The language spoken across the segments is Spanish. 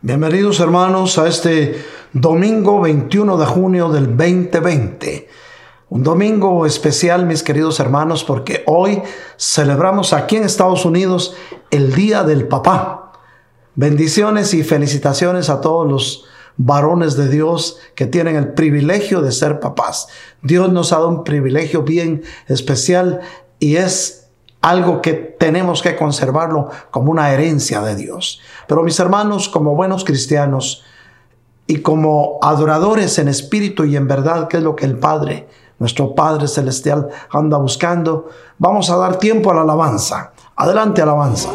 Bienvenidos hermanos a este domingo 21 de junio del 2020. Un domingo especial, mis queridos hermanos, porque hoy celebramos aquí en Estados Unidos el Día del Papá. Bendiciones y felicitaciones a todos los varones de Dios que tienen el privilegio de ser papás. Dios nos ha dado un privilegio bien especial y es algo que tenemos que conservarlo como una herencia de Dios. Pero mis hermanos, como buenos cristianos y como adoradores en espíritu y en verdad, que es lo que el Padre, nuestro Padre Celestial, anda buscando, vamos a dar tiempo a la alabanza. Adelante, alabanza.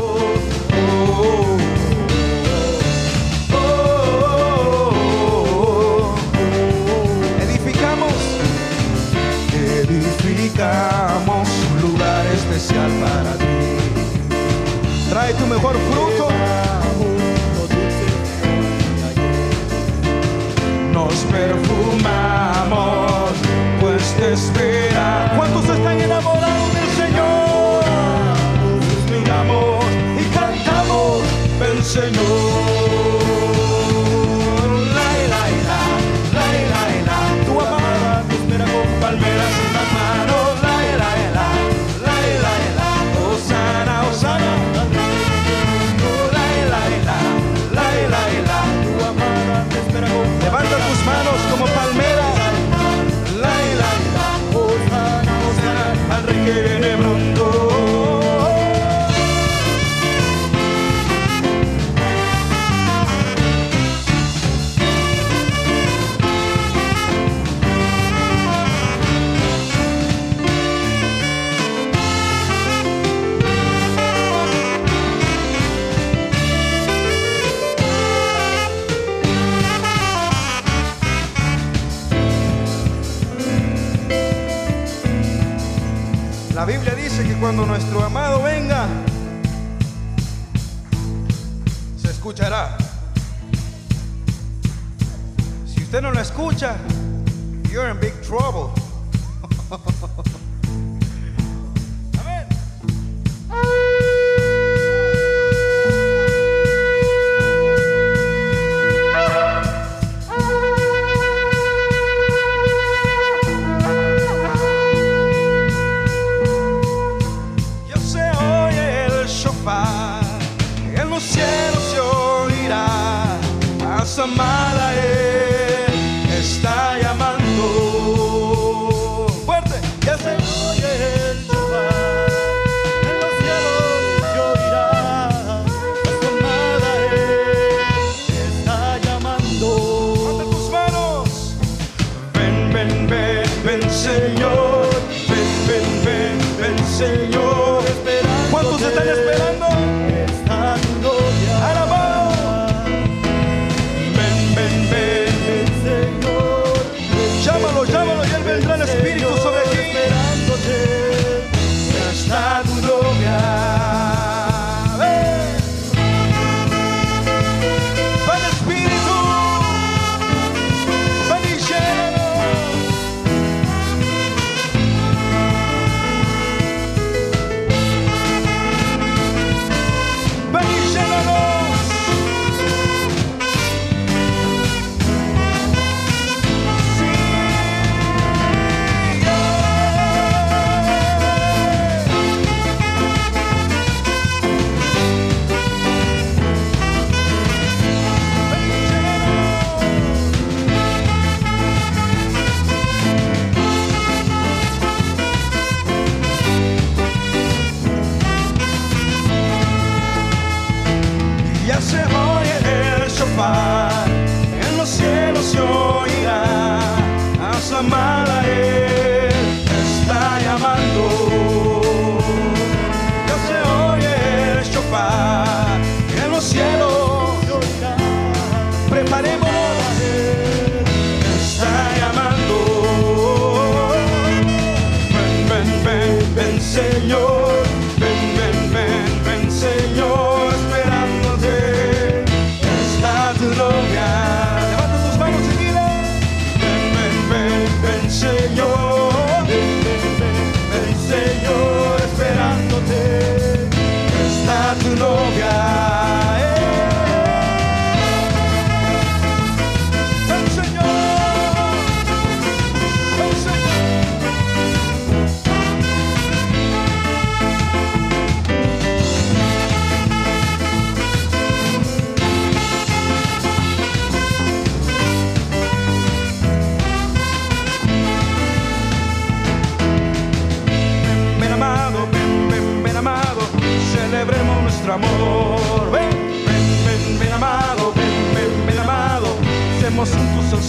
Perfumamos, pues te espera. ¿Cuántos están enamorados del Señor? Nos miramos y cantamos, ven Señor. Que cuando nuestro amado venga, se escuchará. Si usted no lo escucha, you're in big trouble.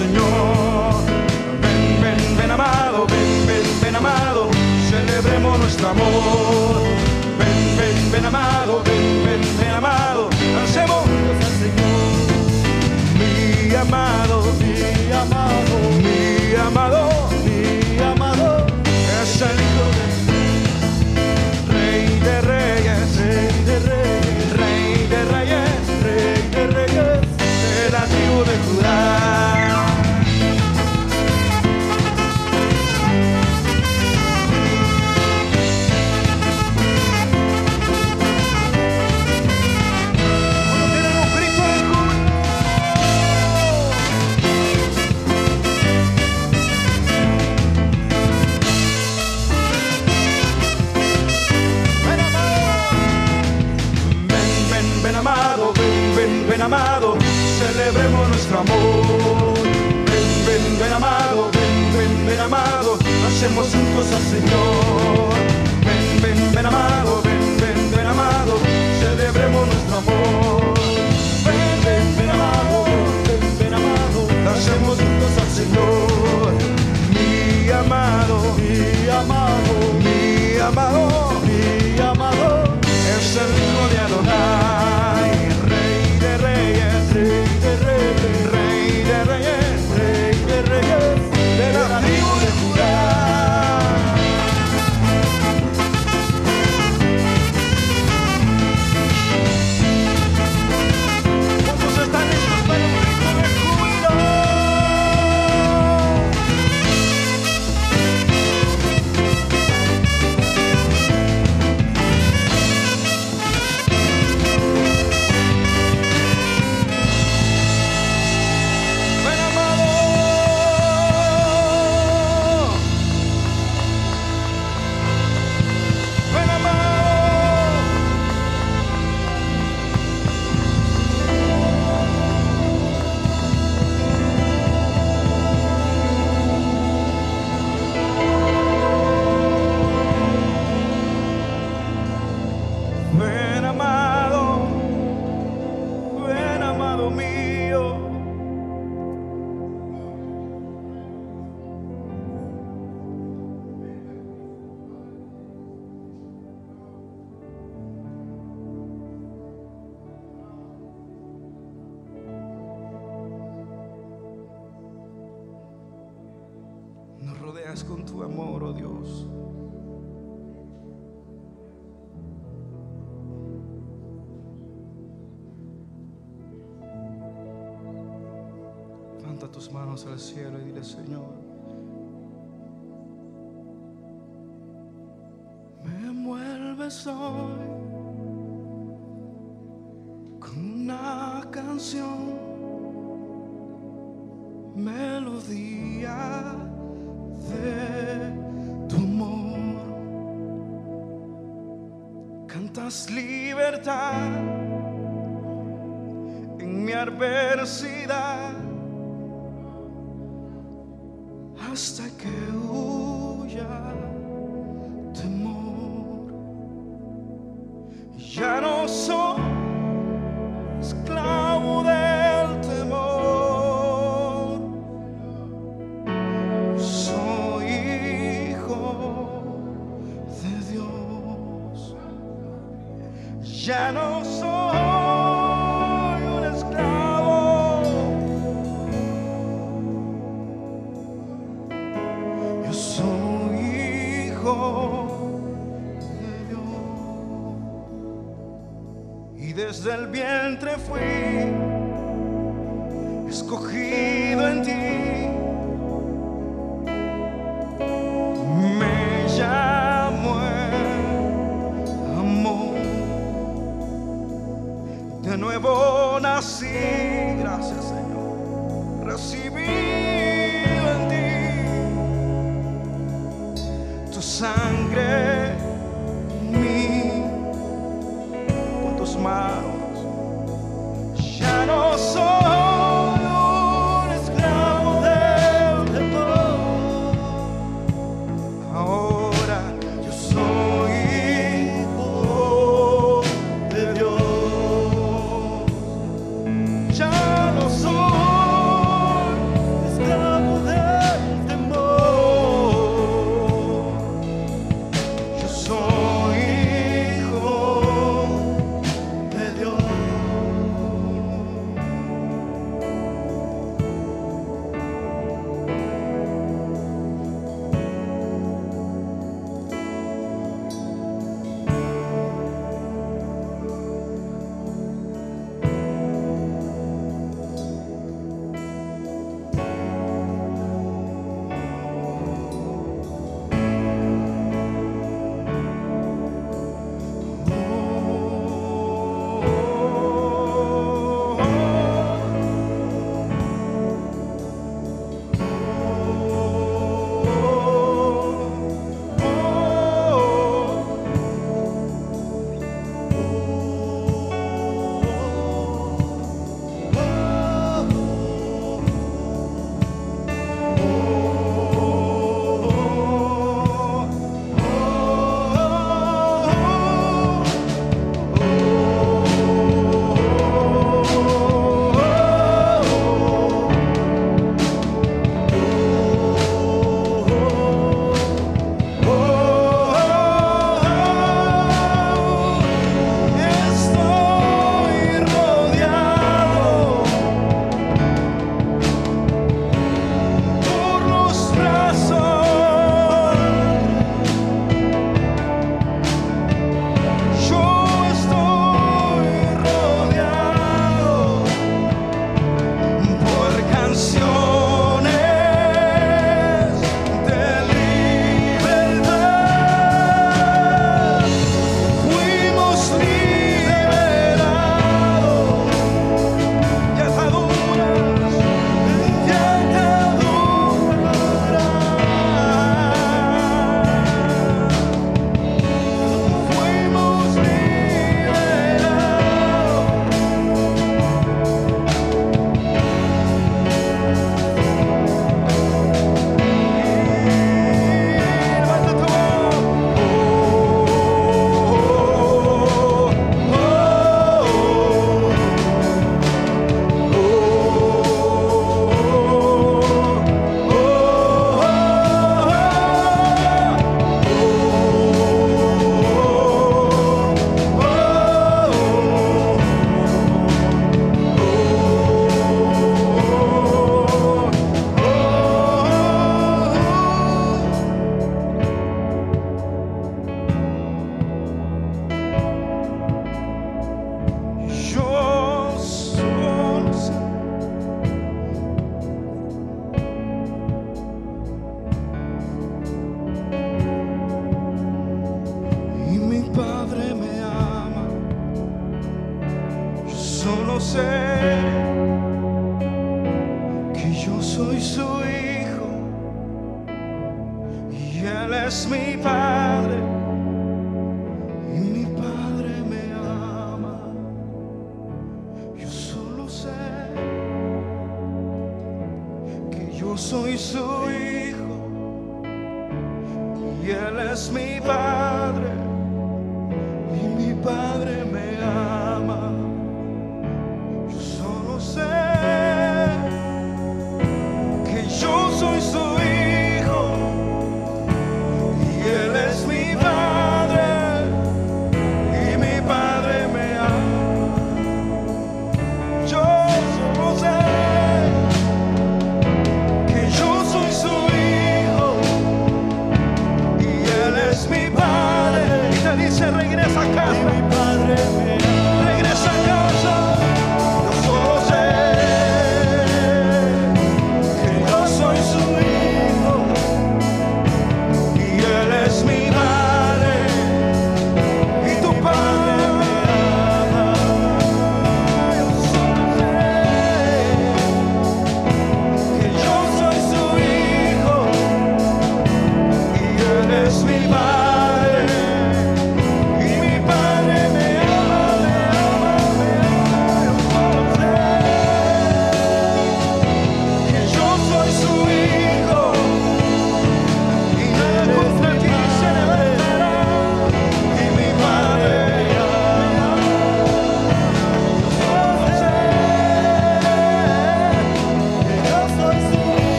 Señor. Ven, ven, ven amado, ven, ven, ven amado, celebremos nuestro amor. Ven, ven, ven amado, ven, ven, ven amado, lancemos juntos al Señor. Mi amado, mi amado, mi amado, ven, amado, ven, ven, ven amado, celebremos nuestro amor. Ven, ven, ven amado, ven, ven, ven amado, hacemos juntos al Señor. Ven, ven, ven amado, ven, ven, ven amado, celebremos nuestro amor. Ven, ven, amado, ven, amado, hacemos juntos al Señor. Mi amado, mi amado, mi amado, mi amado, es el Hijo de Adonai, hoy con una canción, melodía de tu amor. Cantas libertad en mi adversidad hasta que huya Ya no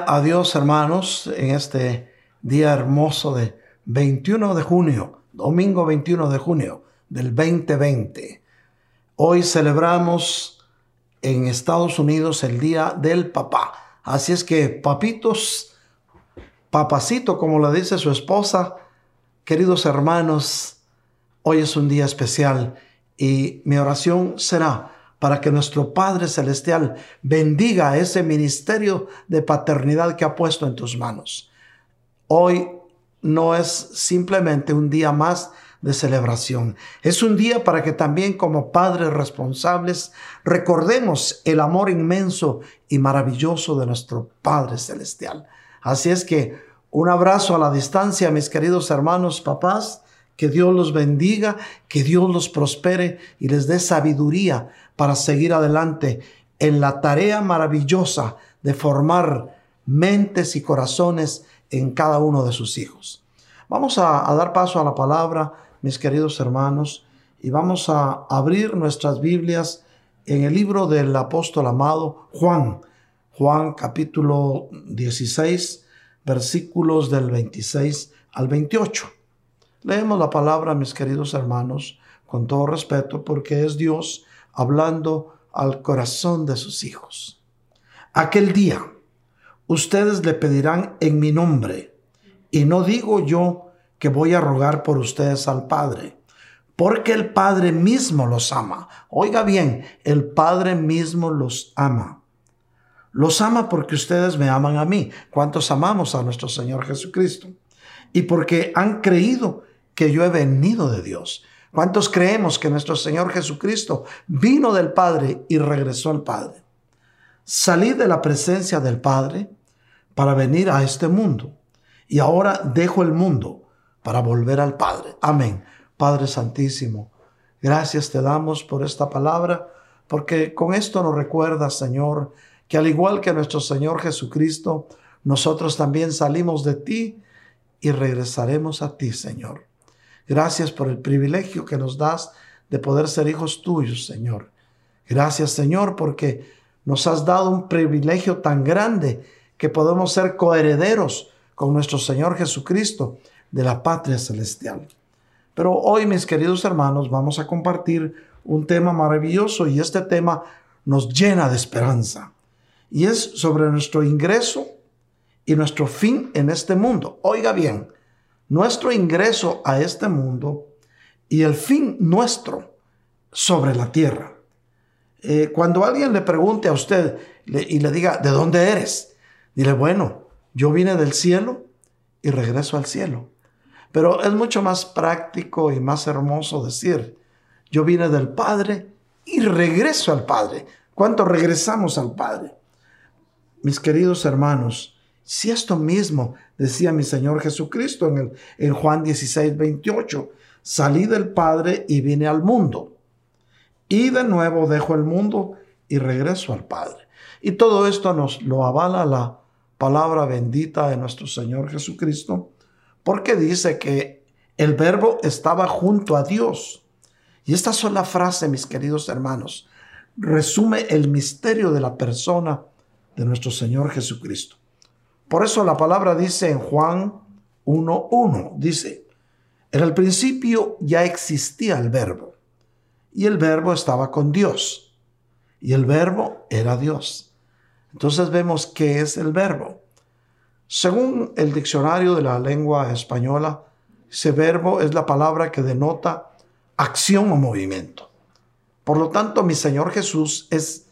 Gloria a Dios, hermanos, en este día hermoso de 21 de junio, domingo 21 de junio del 2020. Hoy celebramos en Estados Unidos el Día del Papá. Así es que, papitos, papacito, como le dice su esposa, queridos hermanos, hoy es un día especial y mi oración será para que nuestro Padre Celestial bendiga ese ministerio de paternidad que ha puesto en tus manos. Hoy no es simplemente un día más de celebración. Es un día para que también como padres responsables recordemos el amor inmenso y maravilloso de nuestro Padre Celestial. Así es que un abrazo a la distancia, mis queridos hermanos, papás. Que Dios los bendiga, que Dios los prospere y les dé sabiduría para seguir adelante en la tarea maravillosa de formar mentes y corazones en cada uno de sus hijos. Vamos a, dar paso a la palabra, mis queridos hermanos, y vamos a abrir nuestras Biblias en el libro del apóstol amado Juan. Juan capítulo 16, versículos del 26 al 28. Leemos la palabra, mis queridos hermanos, con todo respeto, porque es Dios hablando al corazón de sus hijos. Aquel día, ustedes le pedirán en mi nombre, y no digo yo que voy a rogar por ustedes al Padre, porque el Padre mismo los ama. Oiga bien, el Padre mismo los ama. Los ama porque ustedes me aman a mí. ¿Cuántos amamos a nuestro Señor Jesucristo? Y porque han creído que yo he venido de Dios. ¿Cuántos creemos que nuestro Señor Jesucristo vino del Padre y regresó al Padre? Salí de la presencia del Padre para venir a este mundo y ahora dejo el mundo para volver al Padre. Amén. Padre Santísimo, gracias te damos por esta palabra, porque con esto nos recuerda, Señor, que al igual que nuestro Señor Jesucristo, nosotros también salimos de ti y regresaremos a ti, Señor. Gracias por el privilegio que nos das de poder ser hijos tuyos, Señor. Gracias, Señor, porque nos has dado un privilegio tan grande que podemos ser coherederos con nuestro Señor Jesucristo de la patria celestial. Pero hoy, mis queridos hermanos, vamos a compartir un tema maravilloso y este tema nos llena de esperanza. Y es sobre nuestro ingreso y nuestro fin en este mundo. Oiga bien, nuestro ingreso a este mundo y el fin nuestro sobre la tierra. Eh, cuando alguien le pregunte a usted y le diga, ¿de dónde eres? Dile, bueno, yo vine del cielo y regreso al cielo. Pero es mucho más práctico y más hermoso decir, yo vine del Padre y regreso al Padre. ¿Cuánto regresamos al Padre? Mis queridos hermanos, si esto mismo decía mi Señor Jesucristo en, el, en Juan 16, 28, salí del Padre y vine al mundo. Y de nuevo dejo el mundo y regreso al Padre. Y todo esto nos lo avala la palabra bendita de nuestro Señor Jesucristo, porque dice que el verbo estaba junto a Dios. Y esta sola frase, mis queridos hermanos, resume el misterio de la persona de nuestro Señor Jesucristo. Por eso la palabra dice en Juan 1.1, dice, en el principio ya existía el verbo, y el verbo estaba con Dios, y el verbo era Dios. Entonces vemos qué es el verbo. Según el diccionario de la lengua española, ese verbo es la palabra que denota acción o movimiento. Por lo tanto, mi Señor Jesús es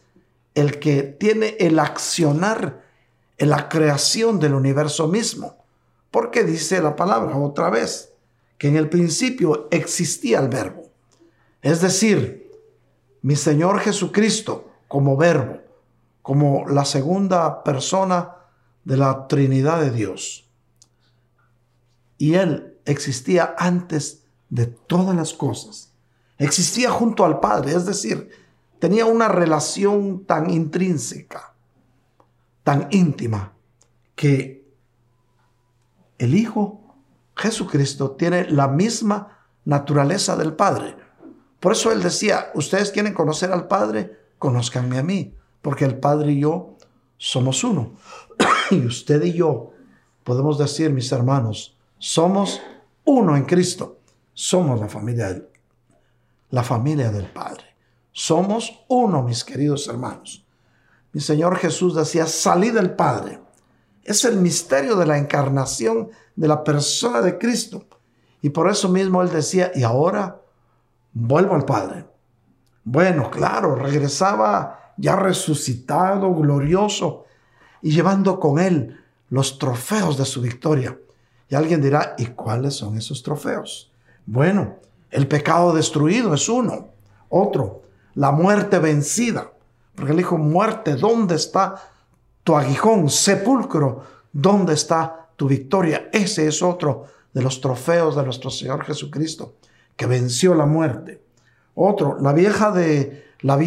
el que tiene el accionar en la creación del universo mismo. Porque dice la palabra otra vez, que en el principio existía el verbo. Es decir, mi Señor Jesucristo como verbo, como la segunda persona de la Trinidad de Dios. Y Él existía antes de todas las cosas. Existía junto al Padre, es decir, tenía una relación tan intrínseca, tan íntima, que el Hijo Jesucristo tiene la misma naturaleza del Padre. Por eso Él decía, ustedes quieren conocer al Padre, conózcanme a mí, porque el Padre y yo somos uno. y usted y yo podemos decir, mis hermanos, somos uno en Cristo. Somos la familia la familia del Padre. Somos uno, mis queridos hermanos. Mi Señor Jesús decía, salí del Padre. Es el misterio de la encarnación de la persona de Cristo. Y por eso mismo Él decía, y ahora vuelvo al Padre. Bueno, claro, regresaba ya resucitado, glorioso, y llevando con él los trofeos de su victoria. Y alguien dirá, ¿y cuáles son esos trofeos? Bueno, el pecado destruido es uno. Otro, la muerte vencida. Porque él dijo, muerte, ¿dónde está tu aguijón? Sepulcro, ¿dónde está tu victoria? Ese es otro de los trofeos de nuestro Señor Jesucristo, que venció la muerte. Otro, la vieja, de, la,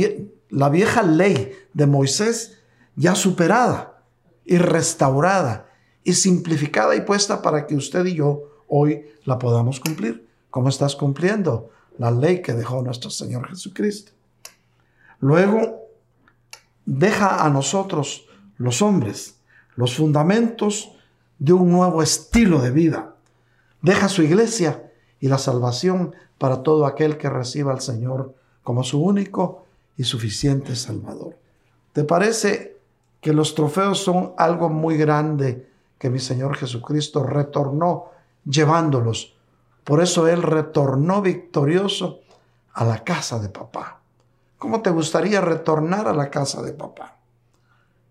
la vieja ley de Moisés ya superada y restaurada y simplificada y puesta para que usted y yo hoy la podamos cumplir. ¿Cómo estás cumpliendo la ley que dejó nuestro Señor Jesucristo? Luego, deja a nosotros, los hombres, los fundamentos de un nuevo estilo de vida. Deja su iglesia y la salvación para todo aquel que reciba al Señor como su único y suficiente Salvador. ¿Te parece que los trofeos son algo muy grande que mi Señor Jesucristo retornó llevándolos. Por eso Él retornó victorioso a la casa de papá. ¿Cómo te gustaría retornar a la casa de papá?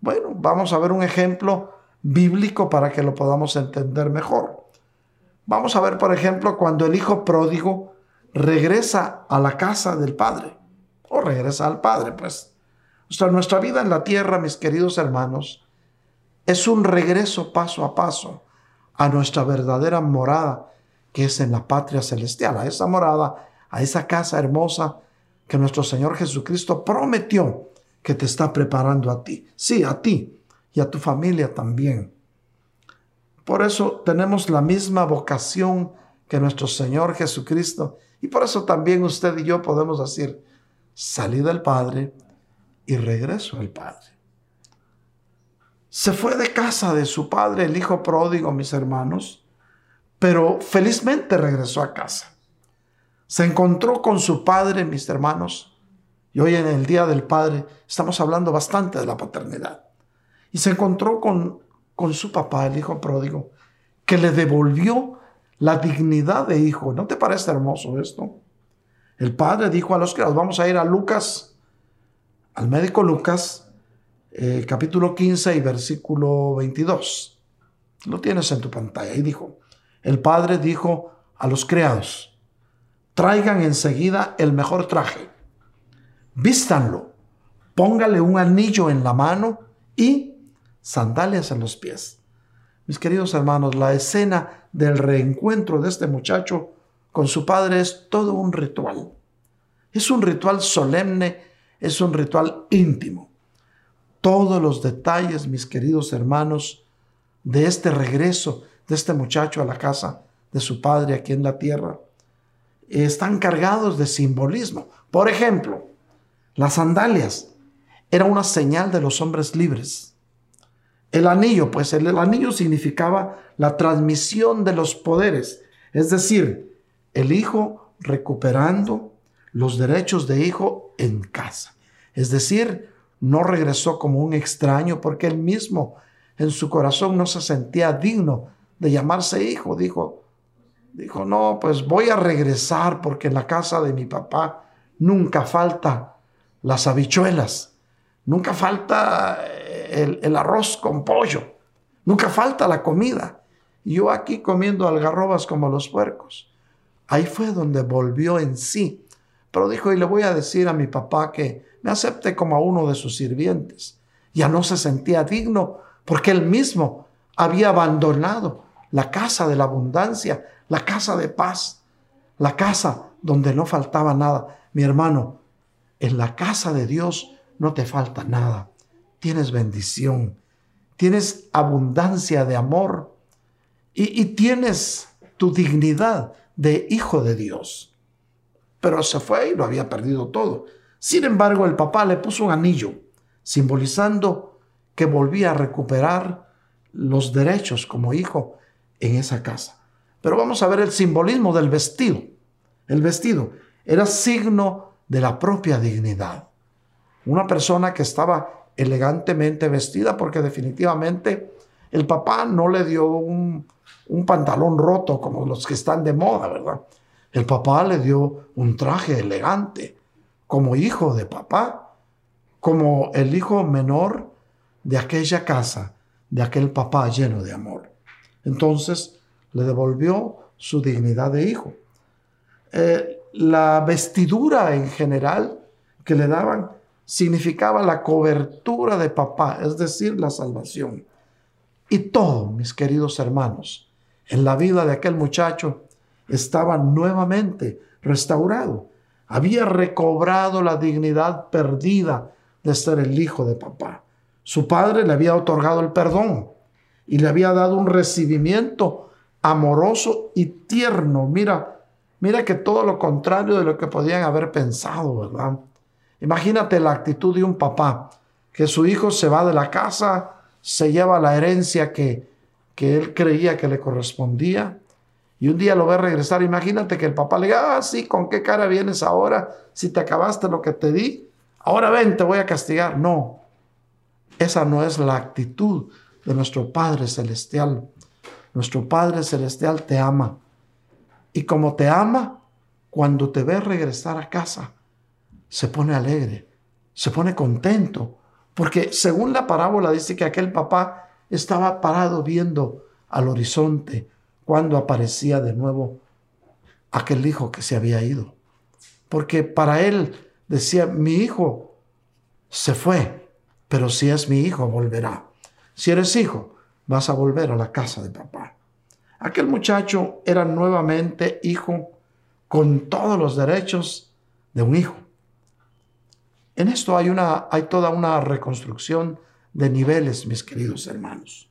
Bueno, vamos a ver un ejemplo bíblico para que lo podamos entender mejor. Vamos a ver, por ejemplo, cuando el hijo pródigo regresa a la casa del padre, o regresa al padre, pues nuestra vida en la tierra, mis queridos hermanos, es un regreso paso a paso a nuestra verdadera morada, que es en la patria celestial, a esa morada, a esa casa hermosa que nuestro Señor Jesucristo prometió que te está preparando a ti. Sí, a ti y a tu familia también. Por eso tenemos la misma vocación que nuestro Señor Jesucristo. Y por eso también usted y yo podemos decir, salí del Padre, y regreso al Padre. Se fue de casa de su padre, el hijo pródigo, mis hermanos, pero felizmente regresó a casa. Se encontró con su padre, mis hermanos. Y hoy en el Día del Padre estamos hablando bastante de la paternidad. Y se encontró con, con su papá, el hijo pródigo, que le devolvió la dignidad de hijo. ¿No te parece hermoso esto? El padre dijo a los criados, vamos a ir a Lucas, al médico Lucas, eh, capítulo 15 y versículo 22. Lo tienes en tu pantalla. Y dijo, el padre dijo a los criados, traigan enseguida el mejor traje, vístanlo, póngale un anillo en la mano y sandalias en los pies. Mis queridos hermanos, la escena del reencuentro de este muchacho con su padre es todo un ritual. Es un ritual solemne, es un ritual íntimo todos los detalles, mis queridos hermanos, de este regreso de este muchacho a la casa de su padre aquí en la tierra, están cargados de simbolismo. Por ejemplo, las sandalias era una señal de los hombres libres. El anillo, pues el, anillo significaba la transmisión de los poderes, es decir, el hijo recuperando los derechos de hijo en casa. Es decir, no regresó como un extraño porque él mismo en su corazón no se sentía digno de llamarse hijo. Dijo, dijo, no, pues voy a regresar porque en la casa de mi papá nunca falta las habichuelas, nunca falta eh, el, el arroz con pollo, nunca falta la comida. Y yo aquí comiendo algarrobas como los puercos. Ahí fue donde volvió en sí. Pero dijo, y le voy a decir a mi papá que me acepte como a uno de sus sirvientes. Ya no se sentía digno porque él mismo había abandonado la casa de la abundancia, la casa de paz, la casa donde no faltaba nada. Mi hermano, en la casa de Dios no te falta nada. Tienes bendición, tienes abundancia de amor y, tienes tu dignidad de hijo de Dios. Pero se fue y lo había perdido todo. Sin embargo, el papá le puso un anillo, simbolizando que volvía a recuperar los derechos como hijo en esa casa. Pero vamos a ver el simbolismo del vestido. El vestido era signo de la propia dignidad. Una persona que estaba elegantemente vestida porque definitivamente el papá no le dio un, un pantalón roto como los que están de moda, ¿verdad? El papá le dio un traje elegante, como hijo de papá, como el hijo menor de aquella casa, de aquel papá lleno de amor. Entonces le devolvió su dignidad de hijo. Eh, la vestidura en general que le daban significaba la cobertura de papá, es decir, la salvación. Y todo, mis queridos hermanos, en la vida de aquel muchacho estaba nuevamente restaurado había recobrado la dignidad perdida de ser el hijo de papá. Su padre le había otorgado el perdón y le había dado un recibimiento amoroso y tierno. Mira, mira que todo lo contrario de lo que podían haber pensado, ¿verdad? Imagínate la actitud de un papá, que su hijo se va de la casa, se lleva la herencia que, que él creía que le correspondía, y un día lo ve regresar. Imagínate que el papá le diga, ah, sí, ¿con qué cara vienes ahora? Si te acabaste lo que te di, ahora ven, te voy a castigar. No, esa no es la actitud de nuestro Padre Celestial. Nuestro Padre Celestial te ama. Y como te ama, cuando te ve regresar a casa, se pone alegre, se pone contento. Porque según la parábola dice que aquel papá estaba parado viendo al horizonte, cuando aparecía de nuevo aquel hijo que se había ido. Porque para él decía, mi hijo se fue, pero si es mi hijo, volverá. Si eres hijo, vas a volver a la casa de papá. Aquel muchacho era nuevamente hijo con todos los derechos de un hijo. En esto hay, una, hay toda una reconstrucción de niveles, mis queridos hermanos.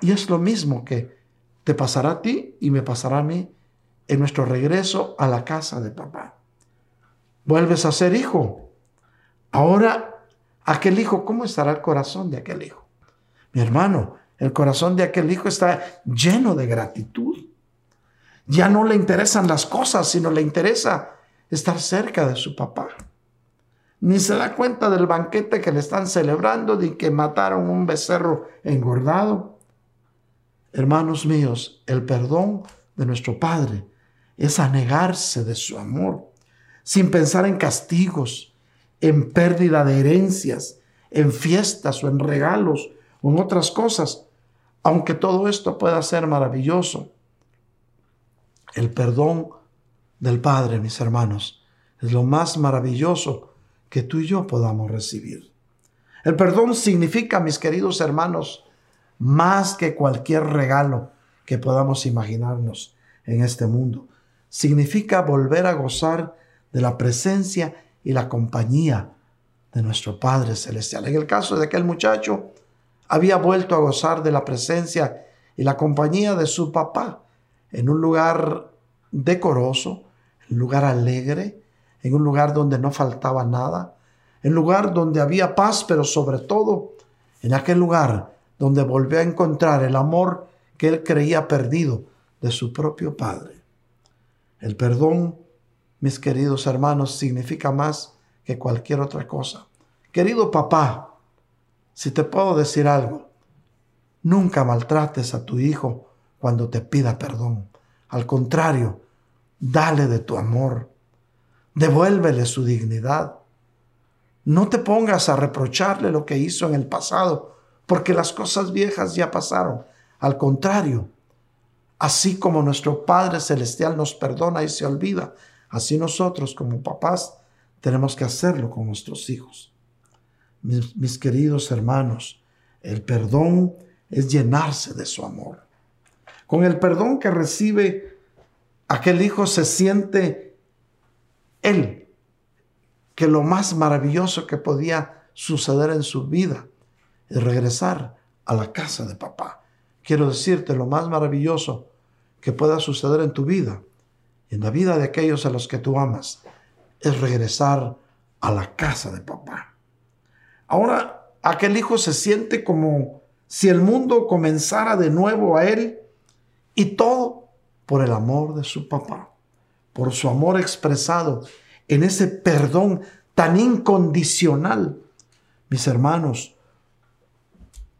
Y es lo mismo que te pasará a ti y me pasará a mí en nuestro regreso a la casa de papá. Vuelves a ser hijo. Ahora, aquel hijo, ¿cómo estará el corazón de aquel hijo? Mi hermano, el corazón de aquel hijo está lleno de gratitud, Ya no le interesan las cosas, sino le interesa estar cerca de su papá. Ni se da cuenta del banquete que le están celebrando, de que mataron un becerro engordado. Hermanos míos, el perdón de nuestro Padre es anegarse de su amor, sin pensar en castigos, en pérdida de herencias, en fiestas o en regalos o en otras cosas, aunque todo esto pueda ser maravilloso. El perdón del Padre, mis hermanos, es lo más maravilloso que tú y yo podamos recibir. El perdón significa, mis queridos hermanos, más que cualquier regalo que podamos imaginarnos en este mundo. Significa volver a gozar de la presencia y la compañía de nuestro Padre Celestial. En el caso de aquel muchacho, había vuelto a gozar de la presencia y la compañía de su papá en un lugar decoroso, en un lugar alegre, en un lugar donde no faltaba nada, en un lugar donde había paz, pero sobre todo en aquel lugar donde volvió a encontrar el amor que él creía perdido de su propio Padre. El perdón, mis queridos hermanos, significa más que cualquier otra cosa. Querido papá, si te puedo decir algo, nunca maltrates a tu hijo cuando te pida perdón. Al contrario, dale de tu amor, devuélvele su dignidad. No te pongas a reprocharle lo que hizo en el pasado, porque las cosas viejas ya pasaron. Al contrario, así como nuestro Padre Celestial nos perdona y se olvida, así nosotros como papás tenemos que hacerlo con nuestros hijos mis, queridos hermanos, el perdón es llenarse de su amor. Con el perdón que recibe aquel hijo se siente él, que lo más maravilloso que podía suceder en su vida es regresar a la casa de papá. Quiero decirte, lo más maravilloso que pueda suceder en tu vida y en la vida de aquellos a los que tú amas es regresar a la casa de papá. Ahora aquel hijo se siente como si el mundo comenzara de nuevo a él y todo por el amor de su papá, por su amor expresado en ese perdón tan incondicional. Mis hermanos,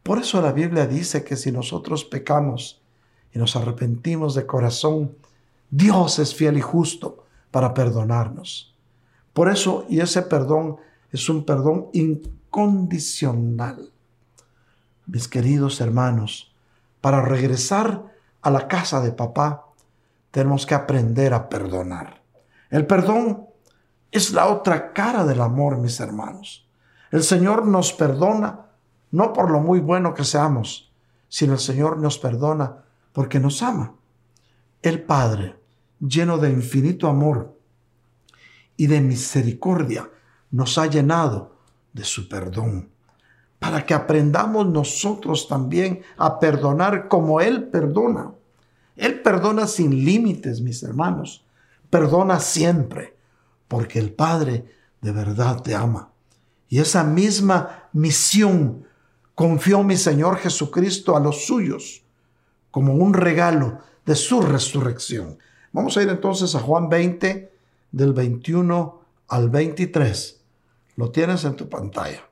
por eso la Biblia dice que si nosotros pecamos y nos arrepentimos de corazón, Dios es fiel y justo para perdonarnos. Por eso, y ese perdón es un perdón incondicional condicional. Mis queridos hermanos, para regresar a la casa de papá, tenemos que aprender a perdonar. El perdón es la otra cara del amor, mis hermanos. El Señor nos perdona no por lo muy bueno que seamos, sino el Señor nos perdona porque nos ama. El Padre, lleno de infinito amor y de misericordia, nos ha llenado de su perdón, para que aprendamos nosotros también a perdonar como Él perdona. Él perdona sin límites, mis hermanos. Perdona siempre, porque el Padre de verdad te ama. Y esa misma misión confió mi Señor Jesucristo a los suyos como un regalo de su resurrección. Vamos a ir entonces a Juan 20, del 21 al 23. Lo tienes en tu pantalla.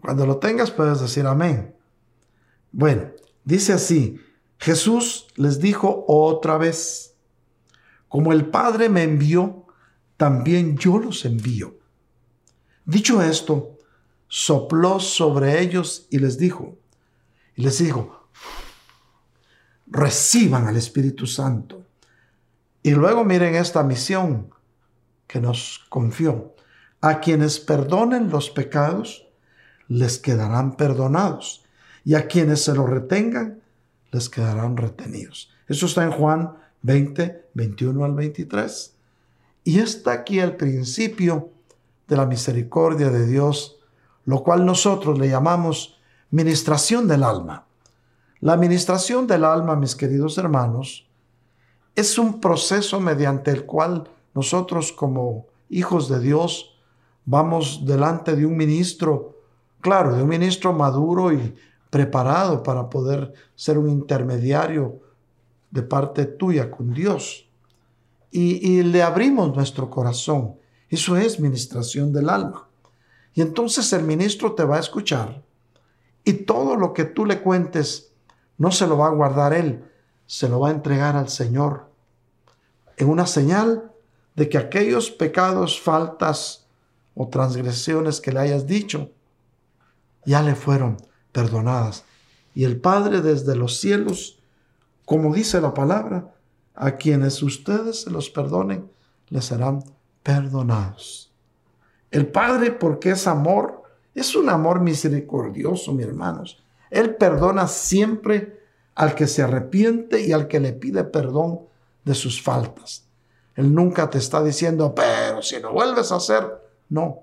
Cuando lo tengas puedes decir amén. Bueno, dice así, Jesús les dijo otra vez, como el Padre me envió, también yo los envío. Dicho esto, sopló sobre ellos y les dijo, y les dijo, reciban al Espíritu Santo. Y luego miren esta misión que nos confió. A quienes perdonen los pecados, les quedarán perdonados. Y a quienes se los retengan, les quedarán retenidos. Eso está en Juan 20, 21 al 23. Y está aquí el principio de la misericordia de Dios, lo cual nosotros le llamamos ministración del alma. La ministración del alma, mis queridos hermanos, es un proceso mediante el cual nosotros como hijos de Dios vamos delante de un ministro, claro, de un ministro maduro y preparado para poder ser un intermediario de parte tuya con Dios. Y, y le abrimos nuestro corazón. Eso es ministración del alma. Y entonces el ministro te va a escuchar y todo lo que tú le cuentes no se lo va a guardar él, se lo va a entregar al Señor en una señal de que aquellos pecados, faltas o transgresiones que le hayas dicho ya le fueron perdonadas. Y el Padre desde los cielos, como dice la palabra, a quienes ustedes se los perdonen, les serán perdonados. El Padre, porque es amor, es un amor misericordioso, mis hermanos. Él perdona siempre al que se arrepiente y al que le pide perdón de sus faltas. Él nunca te está diciendo, pero si no vuelves a hacer, no.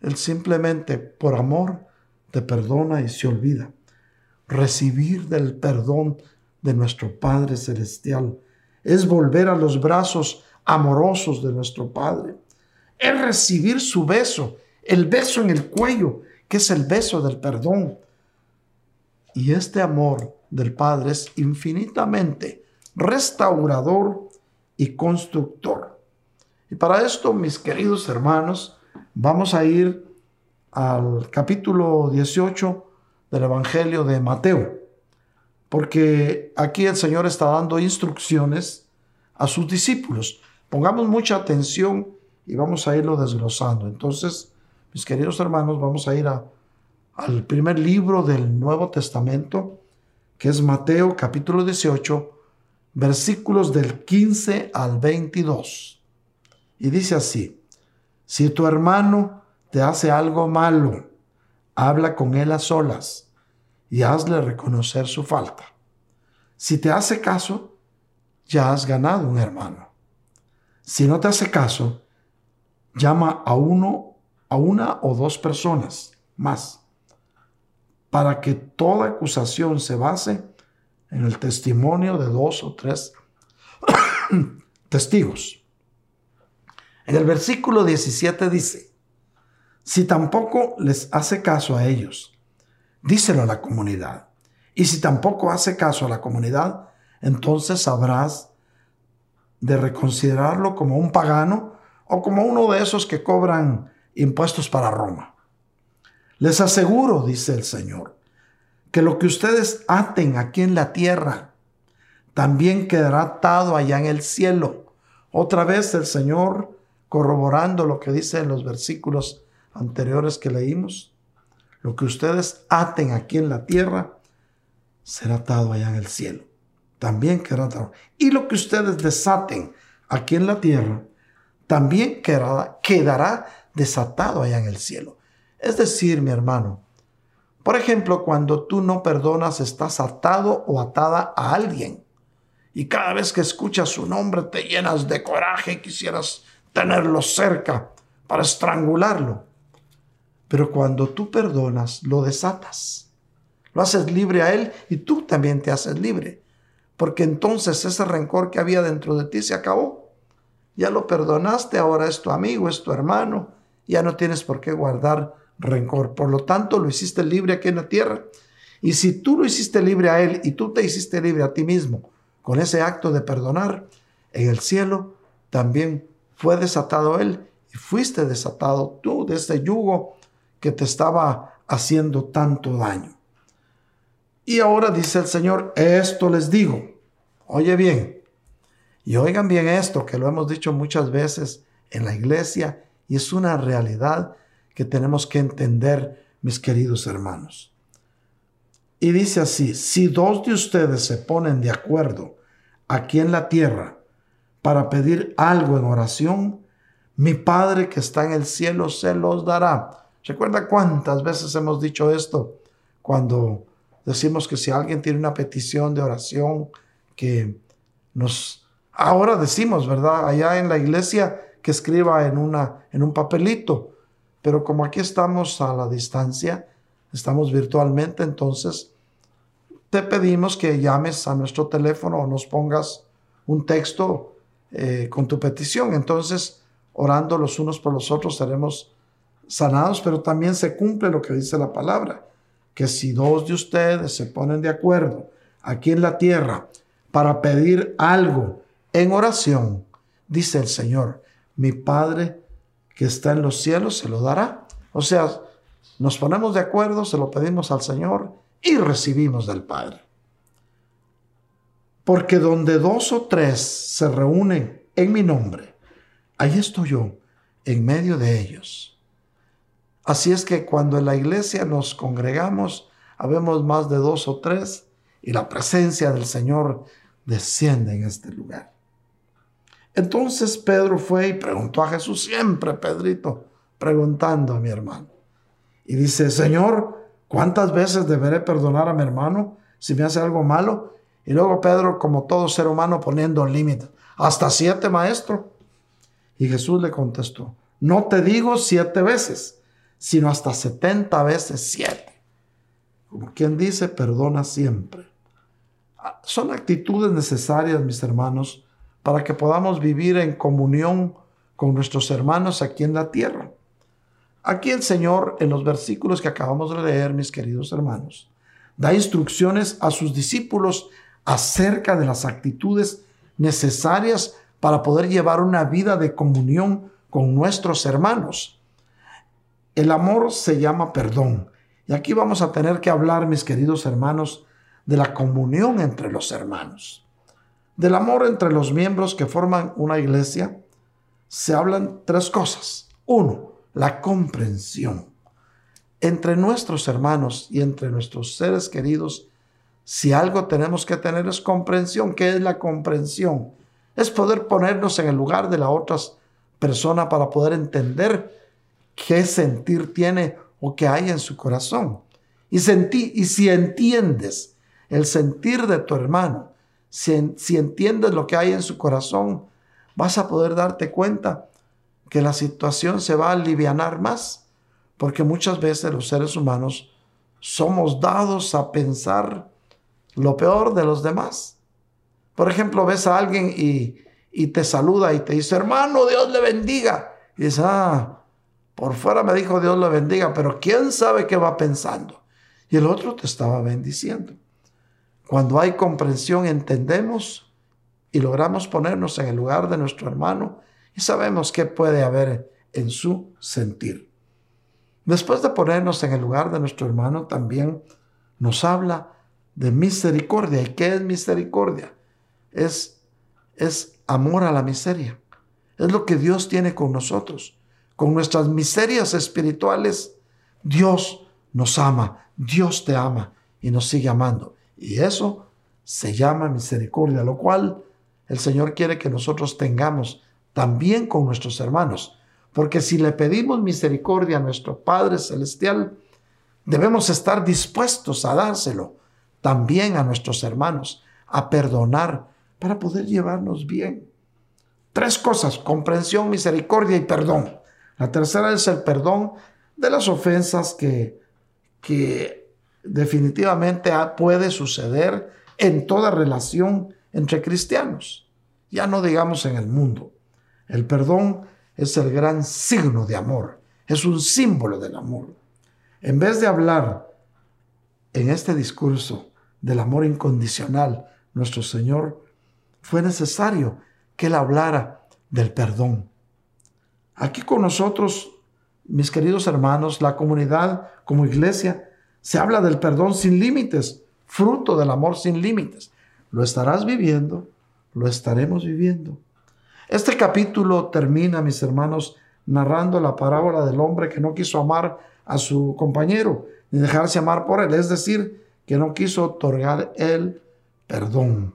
Él simplemente por amor te perdona y se olvida. Recibir del perdón de nuestro Padre Celestial es volver a los brazos amorosos de nuestro Padre es recibir su beso, el beso en el cuello, que es el beso del perdón. Y este amor del Padre es infinitamente restaurador y constructor. Y para esto, mis queridos hermanos, vamos a ir al capítulo 18 del Evangelio de Mateo, porque aquí el Señor está dando instrucciones a sus discípulos. Pongamos mucha atención y vamos a irlo desglosando. Entonces, mis queridos hermanos, vamos a ir al primer libro del Nuevo Testamento, que es Mateo capítulo 18, versículos del 15 al 22. Y dice así, si tu hermano te hace algo malo, habla con él a solas y hazle reconocer su falta. Si te hace caso, ya has ganado un hermano. Si no te hace caso, llama a uno, a una o dos personas más, para que toda acusación se base en el testimonio de dos o tres testigos. En el versículo 17 dice, si tampoco les hace caso a ellos, díselo a la comunidad. Y si tampoco hace caso a la comunidad, entonces sabrás de reconsiderarlo como un pagano o como uno de esos que cobran impuestos para Roma. Les aseguro, dice el Señor, que lo que ustedes aten aquí en la tierra también quedará atado allá en el cielo. Otra vez el Señor corroborando lo que dice en los versículos anteriores que leímos. Lo que ustedes aten aquí en la tierra será atado allá en el cielo. También quedará atado. Y lo que ustedes desaten aquí en la tierra también quedará, desatado allá en el cielo. Es decir, mi hermano, por ejemplo, cuando tú no perdonas, estás atado o atada a alguien. Y cada vez que escuchas su nombre te llenas de coraje y quisieras tenerlo cerca para estrangularlo. Pero cuando tú perdonas, lo desatas. Lo haces libre a él y tú también te haces libre. Porque entonces ese rencor que había dentro de ti se acabó ya lo perdonaste, ahora es tu amigo, es tu hermano, ya no tienes por qué guardar rencor. Por lo tanto, lo hiciste libre aquí en la tierra. Y si tú lo hiciste libre a Él y tú te hiciste libre a ti mismo con ese acto de perdonar, en el cielo también fue desatado Él y fuiste desatado tú de ese yugo que te estaba haciendo tanto daño. Y ahora dice el Señor, esto les digo, oye bien, y oigan bien esto, que lo hemos dicho muchas veces en la iglesia y es una realidad que tenemos que entender, mis queridos hermanos. Y dice así, si dos de ustedes se ponen de acuerdo aquí en la tierra para pedir algo en oración, mi Padre que está en el cielo se los dará. ¿Recuerda cuántas veces hemos dicho esto cuando decimos que si alguien tiene una petición de oración que nos Ahora decimos, ¿verdad? Allá en la iglesia que escriba en, una, en un papelito. Pero como aquí estamos a la distancia, estamos virtualmente, entonces te pedimos que llames a nuestro teléfono o nos pongas un texto eh, con tu petición. Entonces, orando los unos por los otros, seremos sanados, pero también se cumple lo que dice la palabra, que si dos de ustedes se ponen de acuerdo aquí en la tierra para pedir algo en oración, dice el Señor, mi Padre que está en los cielos se lo dará. O sea, nos ponemos de acuerdo, se lo pedimos al Señor y recibimos del Padre. Porque donde dos o tres se reúnen en mi nombre, ahí estoy yo, en medio de ellos. Así es que cuando en la iglesia nos congregamos, habemos más de dos o tres y la presencia del Señor desciende en este lugar. Entonces Pedro fue y preguntó a Jesús, siempre Pedrito, preguntando a mi hermano. Y dice, Señor, ¿cuántas veces deberé perdonar a mi hermano si me hace algo malo? Y luego Pedro, como todo ser humano, poniendo límite. Hasta siete, maestro. Y Jesús le contestó, no te digo siete veces, sino hasta setenta veces siete. Como quien dice, perdona siempre. Ah, son actitudes necesarias, mis hermanos, para que podamos vivir en comunión con nuestros hermanos aquí en la tierra. Aquí el Señor, en los versículos que acabamos de leer, mis queridos hermanos, da instrucciones a sus discípulos acerca de las actitudes necesarias para poder llevar una vida de comunión con nuestros hermanos. El amor se llama perdón. Y aquí vamos a tener que hablar, mis queridos hermanos, de la comunión entre los hermanos. Del amor entre los miembros que forman una iglesia se hablan tres cosas. Uno, la comprensión. Entre nuestros hermanos y entre nuestros seres queridos si algo tenemos que tener es comprensión. ¿Qué es la comprensión? Es poder ponernos en el lugar de la otra persona para poder entender qué sentir tiene o qué hay en su corazón. Y, sentí, y si entiendes el sentir de tu hermano, si, si entiendes lo que hay en su corazón, vas a poder darte cuenta que la situación se va a aliviar más, porque muchas veces los seres humanos somos dados a pensar lo peor de los demás. Por ejemplo, ves a alguien y, te saluda y te dice, hermano, Dios le bendiga. Y dices, ah, por fuera me dijo Dios le bendiga, pero quién sabe qué va pensando. Y el otro te estaba bendiciendo. Cuando hay comprensión, entendemos y logramos ponernos en el lugar de nuestro hermano y sabemos qué puede haber en su sentir. Después de ponernos en el lugar de nuestro hermano, también nos habla de misericordia. ¿Y qué es misericordia? Es, es amor a la miseria. Es lo que Dios tiene con nosotros. Con nuestras miserias espirituales, Dios nos ama, Dios te ama y nos sigue amando. Y eso se llama misericordia, lo cual el Señor quiere que nosotros tengamos también con nuestros hermanos. Porque si le pedimos misericordia a nuestro Padre Celestial, debemos estar dispuestos a dárselo también a nuestros hermanos, a perdonar para poder llevarnos bien. Tres cosas, comprensión, misericordia y perdón. La tercera es el perdón de las ofensas que, que definitivamente puede suceder en toda relación entre cristianos, ya no digamos en el mundo. El perdón es el gran signo de amor, es un símbolo del amor. En vez de hablar en este discurso del amor incondicional, nuestro Señor, fue necesario que Él hablara del perdón. Aquí con nosotros, mis queridos hermanos, la comunidad como iglesia, se habla del perdón sin límites, fruto del amor sin límites. Lo estarás viviendo, lo estaremos viviendo. Este capítulo termina, mis hermanos, narrando la parábola del hombre que no quiso amar a su compañero ni dejarse amar por él, es decir, que no quiso otorgar el perdón.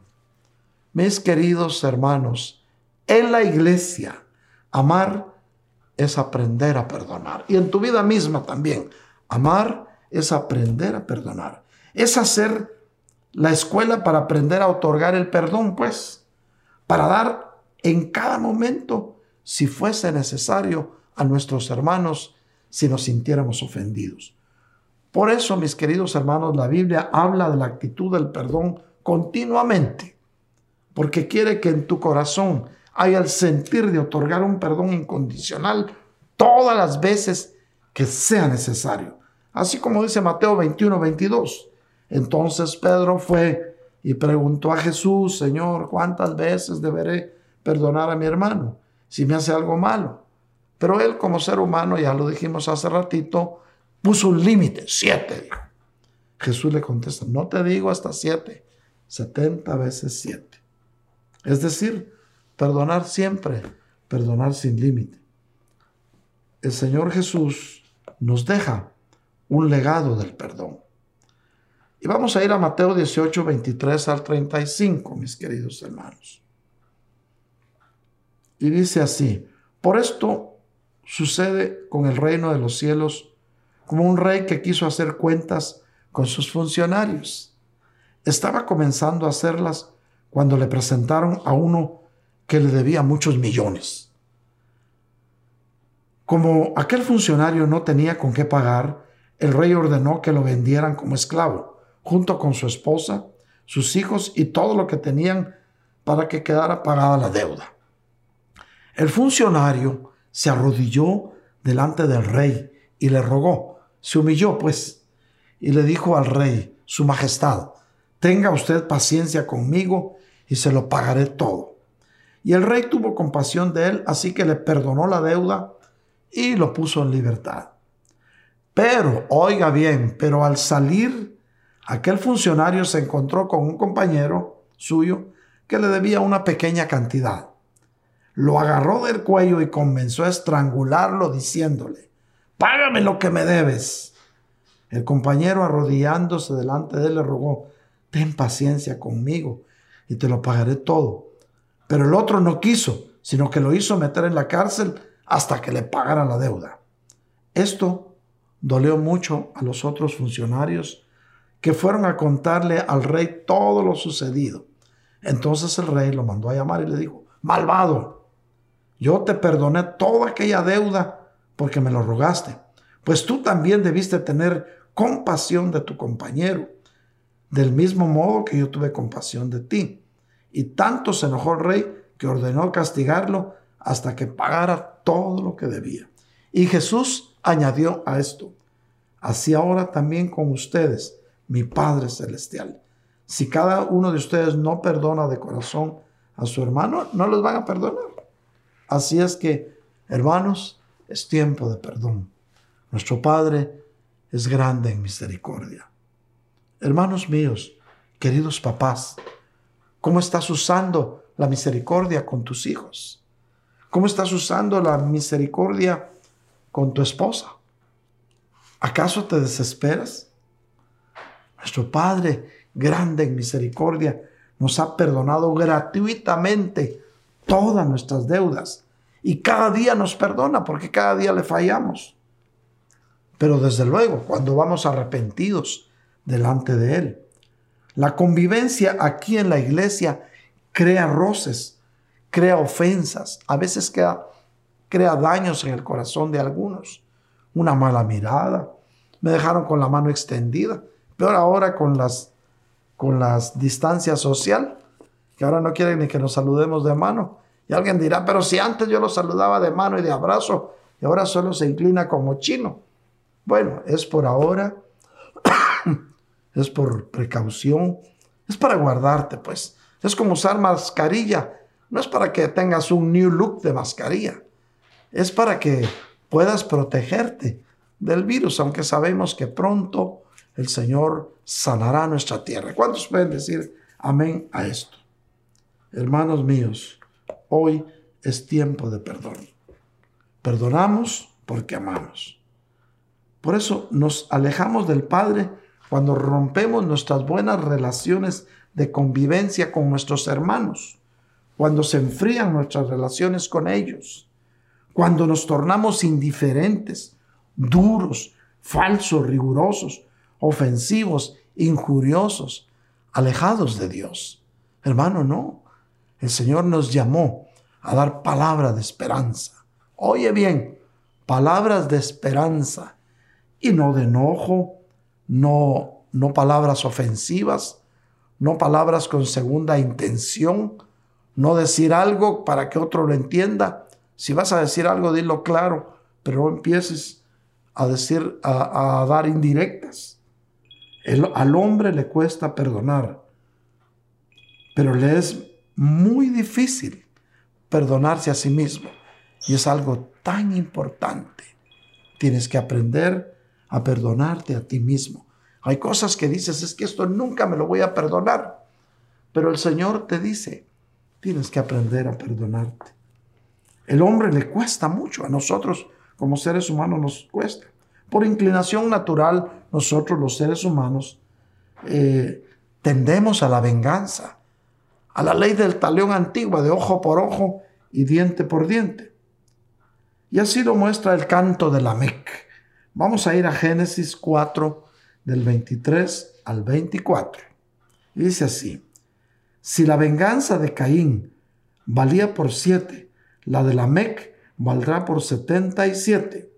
Mis queridos hermanos, en la iglesia, amar es aprender a perdonar. Y en tu vida misma también, amar es aprender a perdonar. Es hacer la escuela para aprender a otorgar el perdón, pues, para dar en cada momento, si fuese necesario, a nuestros hermanos si nos sintiéramos ofendidos. Por eso, mis queridos hermanos, la Biblia habla de la actitud del perdón continuamente, porque quiere que en tu corazón haya el sentir de otorgar un perdón incondicional todas las veces que sea necesario. Así como dice Mateo 21, 22. Entonces Pedro fue y preguntó a Jesús, Señor, ¿cuántas veces deberé perdonar a mi hermano si me hace algo malo? Pero él como ser humano, ya lo dijimos hace ratito, puso un límite, siete. Jesús le contesta, no te digo hasta siete, setenta veces siete. Es decir, perdonar siempre, perdonar sin límite. El Señor Jesús nos deja un legado del perdón. Y vamos a ir a Mateo 18, 23 al 35, mis queridos hermanos. Y dice así, por esto sucede con el reino de los cielos como un rey que quiso hacer cuentas con sus funcionarios. Estaba comenzando a hacerlas cuando le presentaron a uno que le debía muchos millones. Como aquel funcionario no tenía con qué pagar, el rey ordenó que lo vendieran como esclavo junto con su esposa, sus hijos y todo lo que tenían para que quedara pagada la deuda. El funcionario se arrodilló delante del rey y le rogó, se humilló pues, y le dijo al rey, Su Majestad, tenga usted paciencia conmigo y se lo pagaré todo. Y el rey tuvo compasión de él, así que le perdonó la deuda y lo puso en libertad. Pero, oiga bien, pero al salir aquel funcionario se encontró con un compañero suyo que le debía una pequeña cantidad. Lo agarró del cuello y comenzó a estrangularlo diciéndole, Págame lo que me debes. El compañero arrodillándose delante de él le rogó, Ten paciencia conmigo y te lo pagaré todo. Pero el otro no quiso, sino que lo hizo meter en la cárcel hasta que le pagara la deuda. Esto dolió mucho a los otros funcionarios que fueron a contarle al rey todo lo sucedido. Entonces el rey lo mandó a llamar y le dijo, malvado, yo te perdoné toda aquella deuda porque me lo rogaste, pues tú también debiste tener compasión de tu compañero, del mismo modo que yo tuve compasión de ti. Y tanto se enojó el rey que ordenó castigarlo hasta que pagara todo lo que debía. Y Jesús añadió a esto, así ahora también con ustedes mi Padre Celestial. Si cada uno de ustedes no perdona de corazón a su hermano, no los van a perdonar. Así es que, hermanos, es tiempo de perdón. Nuestro Padre es grande en misericordia. Hermanos míos, queridos papás, ¿cómo estás usando la misericordia con tus hijos? ¿Cómo estás usando la misericordia con tu esposa? ¿Acaso te desesperas? Nuestro Padre, grande en misericordia, nos ha perdonado gratuitamente todas nuestras deudas. Y cada día nos perdona porque cada día le fallamos. Pero desde luego, cuando vamos arrepentidos delante de Él. La convivencia aquí en la iglesia crea roces, crea ofensas, a veces crea, daños en el corazón de algunos. Una mala mirada, me dejaron con la mano extendida. Peor ahora con las, con las distancias social, que ahora no quieren ni que nos saludemos de mano. Y alguien dirá, pero si antes yo lo saludaba de mano y de abrazo, y ahora solo se inclina como chino. Bueno, es por ahora, es por precaución, es para guardarte, pues. Es como usar mascarilla. No es para que tengas un new look de mascarilla. Es para que puedas protegerte del virus, aunque sabemos que pronto el Señor sanará nuestra tierra. ¿Cuántos pueden decir amén a esto? Hermanos míos, hoy es tiempo de perdón. Perdonamos porque amamos. Por eso nos alejamos del Padre cuando rompemos nuestras buenas relaciones de convivencia con nuestros hermanos, cuando se enfrían nuestras relaciones con ellos, cuando nos tornamos indiferentes, duros, falsos, rigurosos, ofensivos, injuriosos, alejados de Dios. Hermano, no. El Señor nos llamó a dar palabra de esperanza. Oye bien, palabras de esperanza y no de enojo, no, no palabras ofensivas, no palabras con segunda intención, no decir algo para que otro lo entienda. Si vas a decir algo, dilo claro, pero no empieces a decir, a dar indirectas al hombre le cuesta perdonar, pero le es muy difícil perdonarse a sí mismo. Y es algo tan importante. Tienes que aprender a perdonarte a ti mismo. Hay cosas que dices, es que esto nunca me lo voy a perdonar. Pero el Señor te dice, tienes que aprender a perdonarte. El hombre le cuesta mucho, a nosotros como seres humanos nos cuesta. Por inclinación natural, nosotros los seres humanos eh, tendemos a la venganza, a la ley del talión antigua de ojo por ojo y diente por diente. Y así lo muestra el canto de la Mec. Vamos a ir a Génesis 4, del 23 al 24. Y dice así, si la venganza de Caín valía por siete, la de Lamec valdrá por setenta y siete.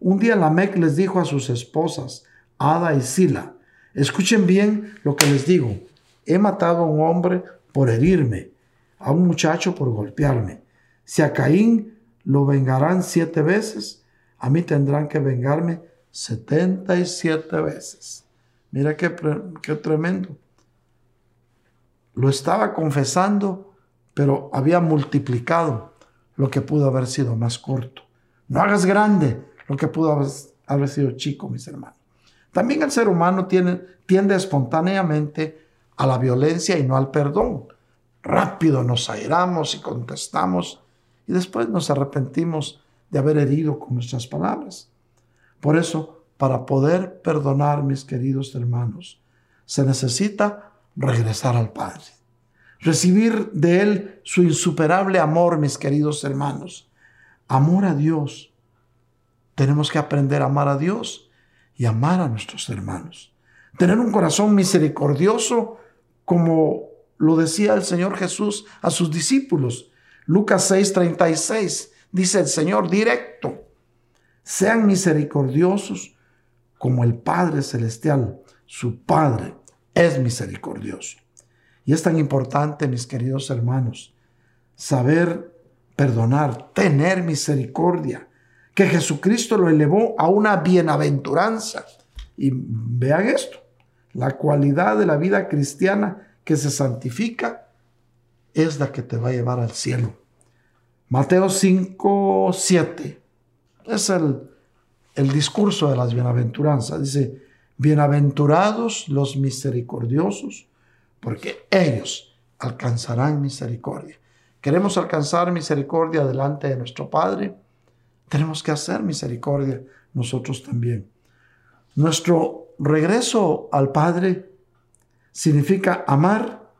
Un día Lamec les dijo a sus esposas, Ada y Sila, escuchen bien lo que les digo, he matado a un hombre por herirme, a un muchacho por golpearme. Si a Caín lo vengarán siete veces, a mí tendrán que vengarme setenta y siete veces. Mira qué, tremendo. Lo estaba confesando, pero había multiplicado lo que pudo haber sido más corto. No hagas grande lo que pudo haber, haber sido chico, mis hermanos. También el ser humano tiene, tiende espontáneamente a la violencia y no al perdón. Rápido nos airamos y contestamos y después nos arrepentimos de haber herido con nuestras palabras. Por eso, para poder perdonar, mis queridos hermanos, se necesita regresar al Padre. Recibir de Él su insuperable amor, mis queridos hermanos. Amor a Dios. Tenemos que aprender a amar a Dios y amar a nuestros hermanos. Tener un corazón misericordioso como lo decía el Señor Jesús a sus discípulos. Lucas 6:36 dice el Señor directo, sean misericordiosos como el Padre Celestial, su Padre, es misericordioso. Y es tan importante, mis queridos hermanos, saber perdonar, tener misericordia, que Jesucristo lo elevó a una bienaventuranza. Y vean esto, la cualidad de la vida cristiana que se santifica es la que te va a llevar al cielo. Mateo 5, 7 es el, el discurso de las bienaventuranzas. Dice, bienaventurados los misericordiosos, porque ellos alcanzarán misericordia. Queremos alcanzar misericordia delante de nuestro Padre. Tenemos que hacer misericordia nosotros también. Nuestro regreso al Padre significa amar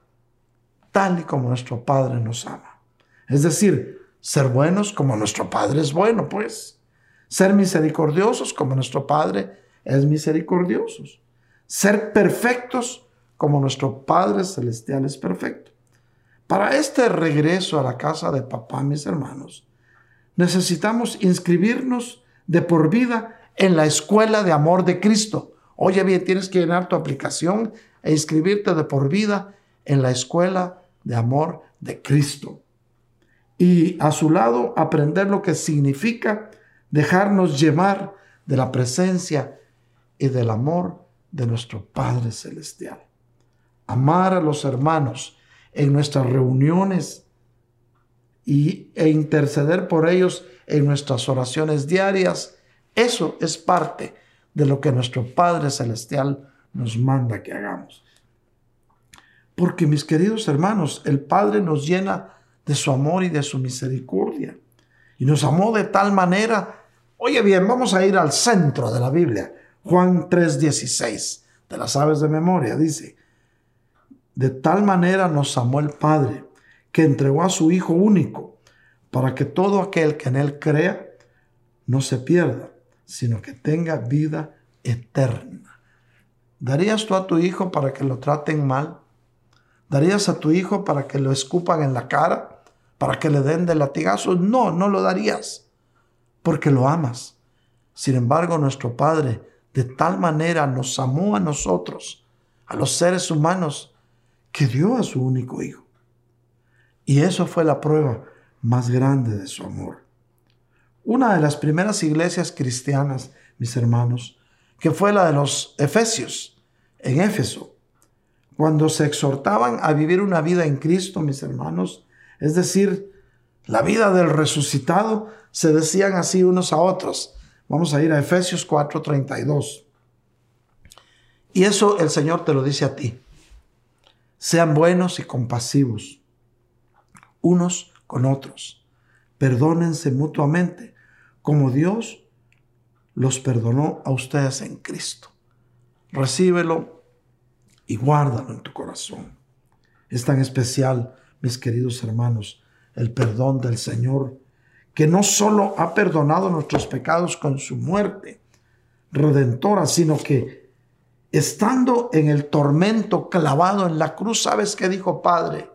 tal y como nuestro Padre nos ama. Es decir, ser buenos como nuestro Padre es bueno, pues. Ser misericordiosos como nuestro Padre es misericordioso. Ser perfectos como nuestro Padre Celestial es perfecto. Para este regreso a la casa de papá, mis hermanos, necesitamos inscribirnos de por vida en la escuela de amor de Cristo. Oye bien, tienes que llenar tu aplicación e inscribirte de por vida en la escuela de amor de Cristo. Y a su lado aprender lo que significa dejarnos llevar de la presencia y del amor de nuestro Padre Celestial amar a los hermanos en nuestras reuniones y, e interceder por ellos en nuestras oraciones diarias, eso es parte de lo que nuestro Padre Celestial nos manda que hagamos. Porque mis queridos hermanos, el Padre nos llena de su amor y de su misericordia. Y nos amó de tal manera, oye bien, vamos a ir al centro de la Biblia, Juan 3:16, de las aves de memoria, dice, de tal manera nos amó el Padre, que entregó a su Hijo único, para que todo aquel que en Él crea no se pierda, sino que tenga vida eterna. ¿Darías tú a tu hijo para que lo traten mal? ¿Darías a tu hijo para que lo escupan en la cara? ¿Para que le den de latigazos? No, no lo darías, porque lo amas. Sin embargo, nuestro Padre de tal manera nos amó a nosotros, a los seres humanos, que dio a su único hijo. Y eso fue la prueba más grande de su amor. Una de las primeras iglesias cristianas, mis hermanos, que fue la de los Efesios, en Éfeso. cuando se exhortaban a vivir una vida en Cristo, mis hermanos, es decir, la vida del resucitado, se decían así unos a otros. Vamos a ir a Efesios 4:32. Y eso el Señor te lo dice a ti. Sean buenos y compasivos unos con otros. Perdónense mutuamente, como Dios los perdonó a ustedes en Cristo. Recíbelo y guárdalo en tu corazón. Es tan especial, mis queridos hermanos, el perdón del Señor, que no solo ha perdonado nuestros pecados con su muerte redentora, sino que estando en el tormento clavado en la cruz, ¿sabes qué dijo Padre?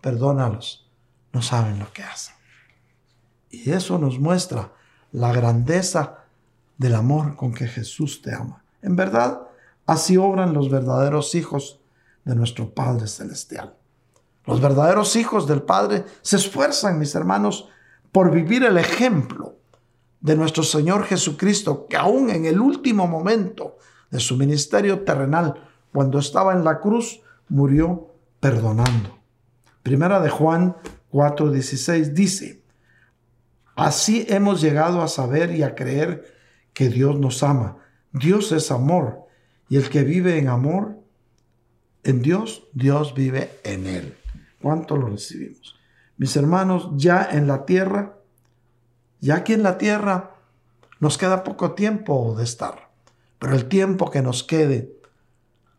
Perdónalos, no saben lo que hacen. Y eso nos muestra la grandeza del amor con que Jesús te ama. En verdad, así obran los verdaderos hijos de nuestro Padre Celestial. Los verdaderos hijos del Padre se esfuerzan, mis hermanos, por vivir el ejemplo de nuestro Señor Jesucristo, que aún en el último momento de su ministerio terrenal, cuando estaba en la cruz, murió perdonando. Primera de Juan 4:16 dice, así hemos llegado a saber y a creer que Dios nos ama. Dios es amor y el que vive en amor, en Dios, Dios vive en él. ¿Cuánto lo recibimos? Mis hermanos, ya en la tierra, ya aquí en la tierra nos queda poco tiempo de estar, pero el tiempo que nos quede,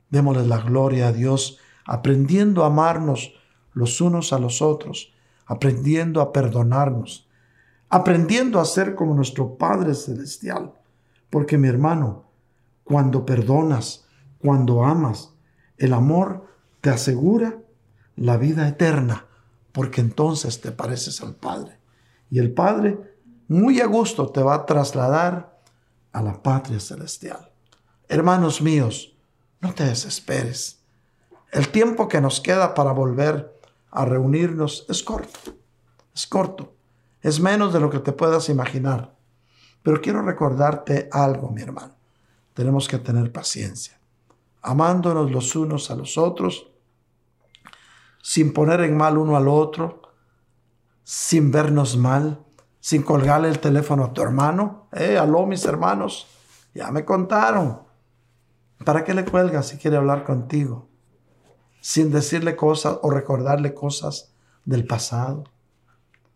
démosle la gloria a Dios, aprendiendo a amarnos los unos a los otros, aprendiendo a perdonarnos, aprendiendo a ser como nuestro Padre Celestial porque mi hermano, cuando perdonas, cuando amas, el amor te asegura la vida eterna, porque entonces te pareces al Padre. Y el Padre muy a gusto te va a trasladar a la patria celestial. Hermanos míos, no te desesperes. El tiempo que nos queda para volver a reunirnos es corto. Es corto. Es menos de lo que te puedas imaginar. Pero quiero recordarte algo, mi hermano. Tenemos que tener paciencia, amándonos los unos a los otros, sin poner en mal uno al otro, sin vernos mal, sin colgarle el teléfono a tu hermano. Eh, aló, mis hermanos, ya me contaron. ¿Para qué le cuelgas si quiere hablar contigo? Sin decirle cosas o recordarle cosas del pasado,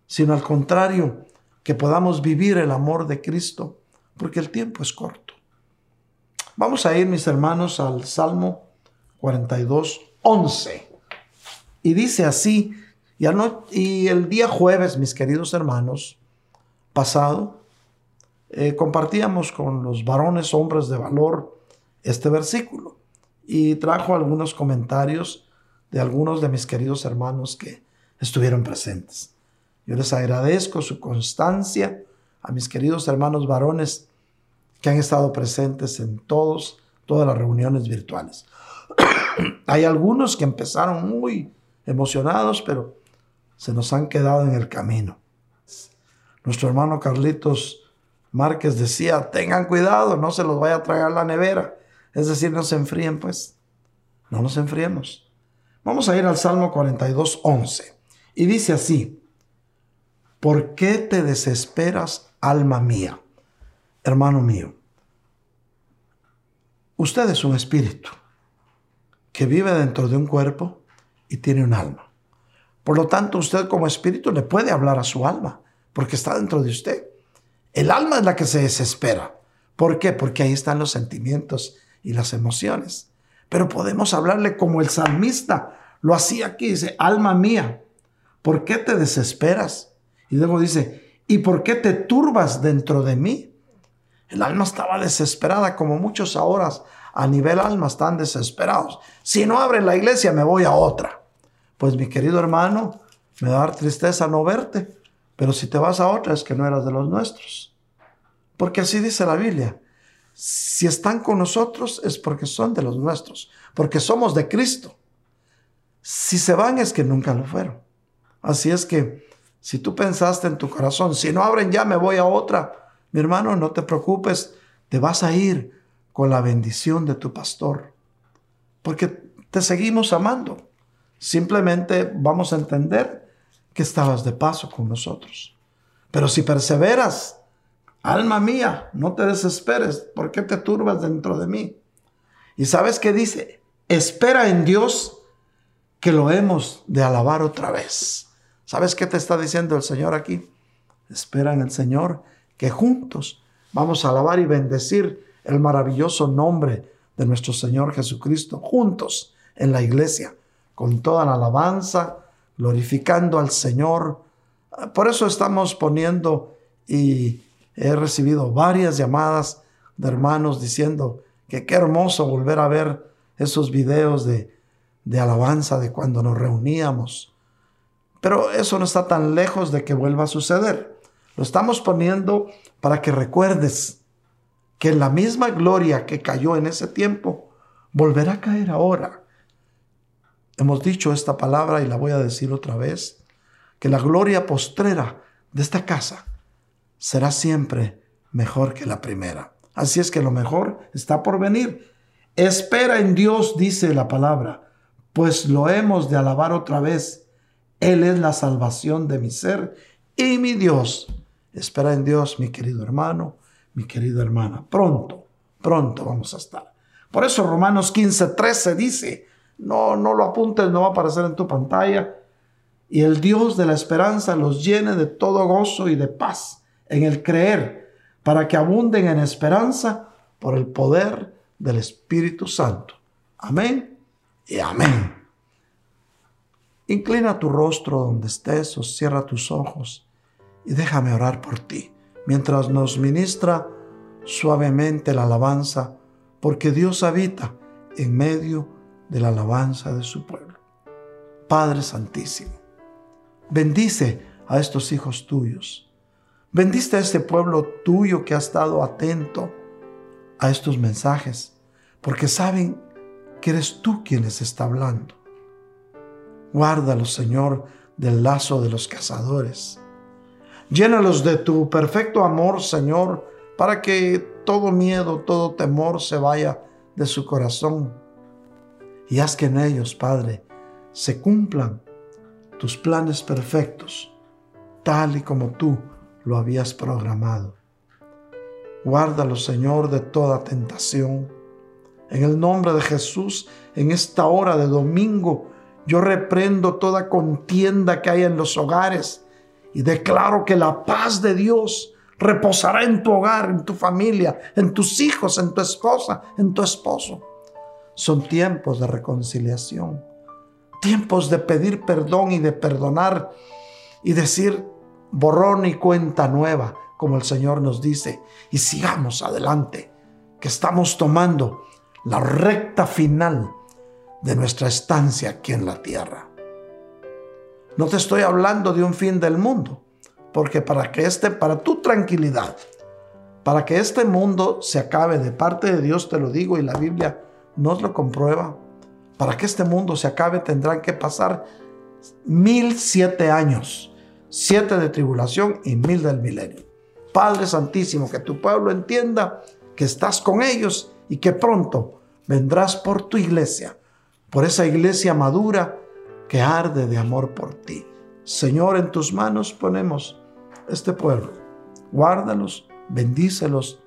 sino al contrario, que podamos vivir el amor de Cristo, porque el tiempo es corto. Vamos a ir, mis hermanos, al Salmo 42, 11. Y dice así, y, y el día jueves, mis queridos hermanos, pasado, eh, compartíamos con los varones, hombres de valor, este versículo. Y trajo algunos comentarios de algunos de mis queridos hermanos que estuvieron presentes. Yo les agradezco su constancia a mis queridos hermanos varones que han estado presentes en todos, todas las reuniones virtuales. Hay algunos que empezaron muy emocionados, pero se nos han quedado en el camino. Nuestro hermano Carlitos Márquez decía, tengan cuidado, no se los vaya a tragar la nevera. Es decir, no se enfríen, pues. No nos enfriemos. Vamos a ir al Salmo 42, 11. Y dice así, ¿Por qué te desesperas, alma mía? Hermano mío, usted es un espíritu que vive dentro de un cuerpo y tiene un alma. Por lo tanto, usted como espíritu le puede hablar a su alma, porque está dentro de usted. El alma es la que se desespera. ¿Por qué? Porque ahí están los sentimientos y las emociones. Pero podemos hablarle como el salmista lo hacía aquí, dice, alma mía, ¿por qué te desesperas? Y luego dice, ¿y por qué te turbas dentro de mí? El alma estaba desesperada, como muchos ahora a nivel alma están desesperados. Si no abre la iglesia, me voy a otra. Pues mi querido hermano, me da tristeza no verte, pero si te vas a otra es que no eras de los nuestros. Porque así dice la Biblia. Si están con nosotros es porque son de los nuestros, porque somos de Cristo. Si se van es que nunca lo fueron. Así es que si tú pensaste en tu corazón, si no abren ya me voy a otra, mi hermano, no te preocupes, te vas a ir con la bendición de tu pastor. Porque te seguimos amando. Simplemente vamos a entender que estabas de paso con nosotros. Pero si perseveras, alma mía, no te desesperes. ¿Por qué te turbas dentro de mí? Y sabes qué dice, espera en Dios que lo hemos de alabar otra vez. ¿Sabes qué te está diciendo el Señor aquí? Espera en el Señor que juntos vamos a alabar y bendecir el maravilloso nombre de nuestro Señor Jesucristo, juntos en la iglesia, con toda la alabanza, glorificando al Señor. Por eso estamos poniendo y he recibido varias llamadas de hermanos diciendo que qué hermoso volver a ver esos videos de, de alabanza de cuando nos reuníamos. Pero eso no está tan lejos de que vuelva a suceder. Lo estamos poniendo para que recuerdes que la misma gloria que cayó en ese tiempo volverá a caer ahora. Hemos dicho esta palabra y la voy a decir otra vez, que la gloria postrera de esta casa será siempre mejor que la primera. Así es que lo mejor está por venir. Espera en Dios, dice la palabra, pues lo hemos de alabar otra vez. Él es la salvación de mi ser y mi Dios. Espera en Dios, mi querido hermano, mi querida hermana. Pronto, pronto vamos a estar. Por eso Romanos 15, 13 dice, no, no lo apuntes, no va a aparecer en tu pantalla. Y el Dios de la esperanza los llene de todo gozo y de paz en el creer para que abunden en esperanza por el poder del Espíritu Santo. Amén y amén. Inclina tu rostro donde estés o cierra tus ojos y déjame orar por ti mientras nos ministra suavemente la alabanza, porque Dios habita en medio de la alabanza de su pueblo. Padre Santísimo, bendice a estos hijos tuyos Bendiste a este pueblo tuyo que ha estado atento a estos mensajes, porque saben que eres tú quien les está hablando. Guárdalos, Señor, del lazo de los cazadores. Llénalos de tu perfecto amor, Señor, para que todo miedo, todo temor se vaya de su corazón. Y haz que en ellos, Padre, se cumplan tus planes perfectos, tal y como tú lo habías programado. Guárdalo, Señor, de toda tentación. En el nombre de Jesús, en esta hora de domingo, yo reprendo toda contienda que haya en los hogares y declaro que la paz de Dios reposará en tu hogar, en tu familia, en tus hijos, en tu esposa, en tu esposo. Son tiempos de reconciliación, tiempos de pedir perdón y de perdonar y decir, borrón y cuenta nueva, como el Señor nos dice, y sigamos adelante, que estamos tomando la recta final de nuestra estancia aquí en la tierra. No te estoy hablando de un fin del mundo, porque para que este, para tu tranquilidad, para que este mundo se acabe de parte de Dios, te lo digo y la Biblia nos lo comprueba, para que este mundo se acabe tendrán que pasar mil siete años siete de tribulación y mil del milenio. Padre Santísimo, que tu pueblo entienda que estás con ellos y que pronto vendrás por tu iglesia, por esa iglesia madura que arde de amor por ti. Señor, en tus manos ponemos este pueblo. Guárdalos, bendícelos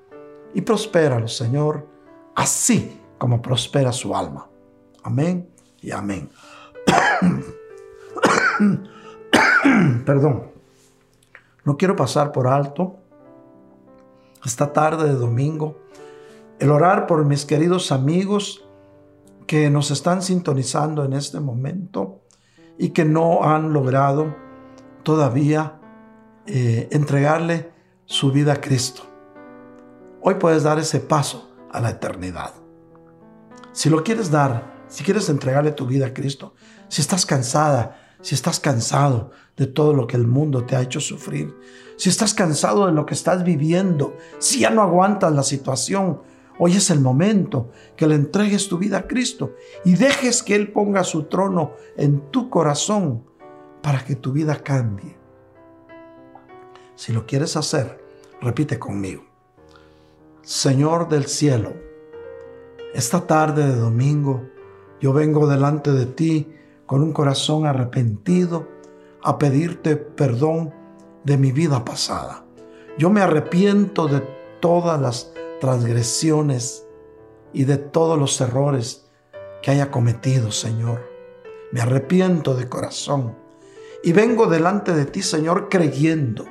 y prospéralos, Señor, así como prospera su alma. Amén y amén. Perdón. No quiero pasar por alto esta tarde de domingo el orar por mis queridos amigos que nos están sintonizando en este momento y que no han logrado todavía eh, entregarle su vida a Cristo. Hoy puedes dar ese paso a la eternidad. Si lo quieres dar, si quieres entregarle tu vida a Cristo, si estás cansada, si estás cansado de todo lo que el mundo te ha hecho sufrir, si estás cansado de lo que estás viviendo, si ya no aguantas la situación, hoy es el momento que le entregues tu vida a Cristo y dejes que Él ponga su trono en tu corazón para que tu vida cambie. Si lo quieres hacer, repite conmigo. Señor del cielo, esta tarde de domingo Yo vengo delante de ti con un corazón arrepentido a pedirte perdón de mi vida pasada. Yo me arrepiento de todas las transgresiones y de todos los errores que haya cometido, Señor. Me arrepiento de corazón y vengo delante de ti, Señor, creyendo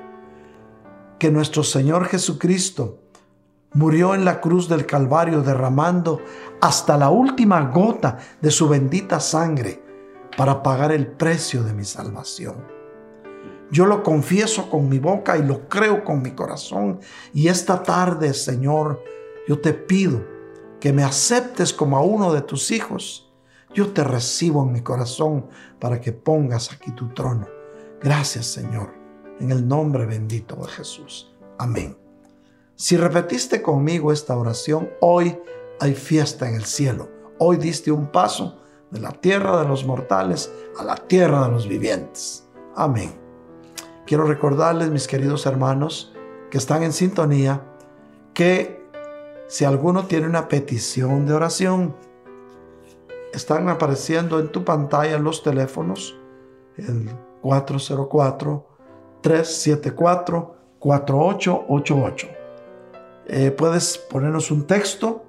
que nuestro Señor Jesucristo murió en la cruz del Calvario derramando hasta la última gota de su bendita sangre para pagar el precio de mi salvación. Yo lo confieso con mi boca y lo creo con mi corazón. Y esta tarde, Señor, yo te pido que me aceptes como a uno de tus hijos. Yo te recibo en mi corazón para que pongas aquí tu trono. Gracias, Señor, en el nombre bendito de Jesús. Amén. Si repetiste conmigo esta oración, hoy hay fiesta en el cielo. Hoy diste un paso de la tierra de los mortales a la tierra de los vivientes. Amén. Quiero recordarles, mis queridos hermanos, que están en sintonía, que si alguno tiene una petición de oración, están apareciendo en tu pantalla los teléfonos, el 404-374-4888. Eh, puedes ponernos un texto,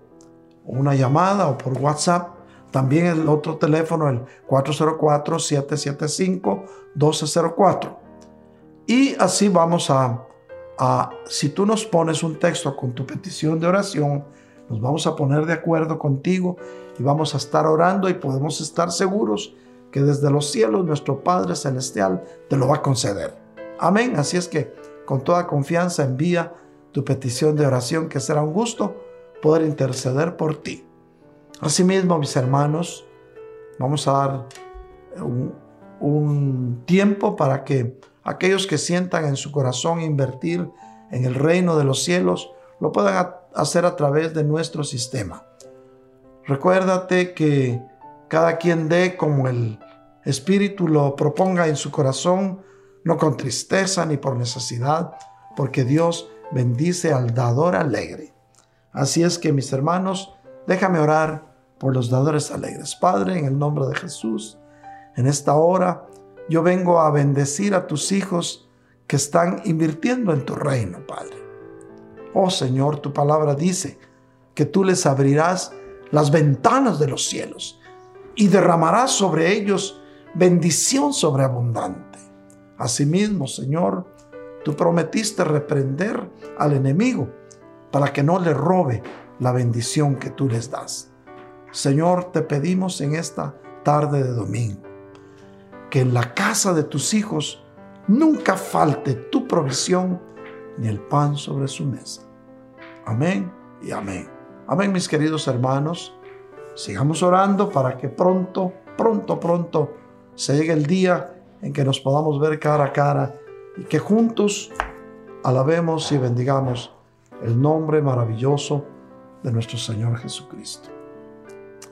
una llamada o por WhatsApp. También el otro teléfono, el 404-775-1204. Y así vamos a, si tú nos pones un texto con tu petición de oración, nos vamos a poner de acuerdo contigo y vamos a estar orando y podemos estar seguros que desde los cielos nuestro Padre Celestial te lo va a conceder. Amén. Así es que con toda confianza envía tu petición de oración, que será un gusto poder interceder por ti. Asimismo, mis hermanos, vamos a dar un tiempo para que aquellos que sientan en su corazón invertir en el reino de los cielos, lo puedan hacer a través de nuestro sistema. Recuérdate que cada quien dé como el Espíritu lo proponga en su corazón, no con tristeza ni por necesidad, porque Dios bendice al dador alegre. Así es que mis hermanos, déjame orar por los dadores alegres. Padre, en el nombre de Jesús, en esta hora yo vengo a bendecir a tus hijos que están invirtiendo en tu reino, Padre. Oh Señor, tu palabra dice que tú les abrirás las ventanas de los cielos y derramarás sobre ellos bendición sobreabundante. Asimismo, Señor, tú prometiste reprender al enemigo para que no le robe la bendición que tú les das. Señor, te pedimos en esta tarde de domingo que en la casa de tus hijos nunca falte tu provisión ni el pan sobre su mesa. Amén y amén. Amén, mis queridos hermanos. Sigamos orando para que pronto, pronto, pronto se llegue el día en que nos podamos ver cara a cara y que juntos alabemos y bendigamos el nombre maravilloso de nuestro Señor Jesucristo.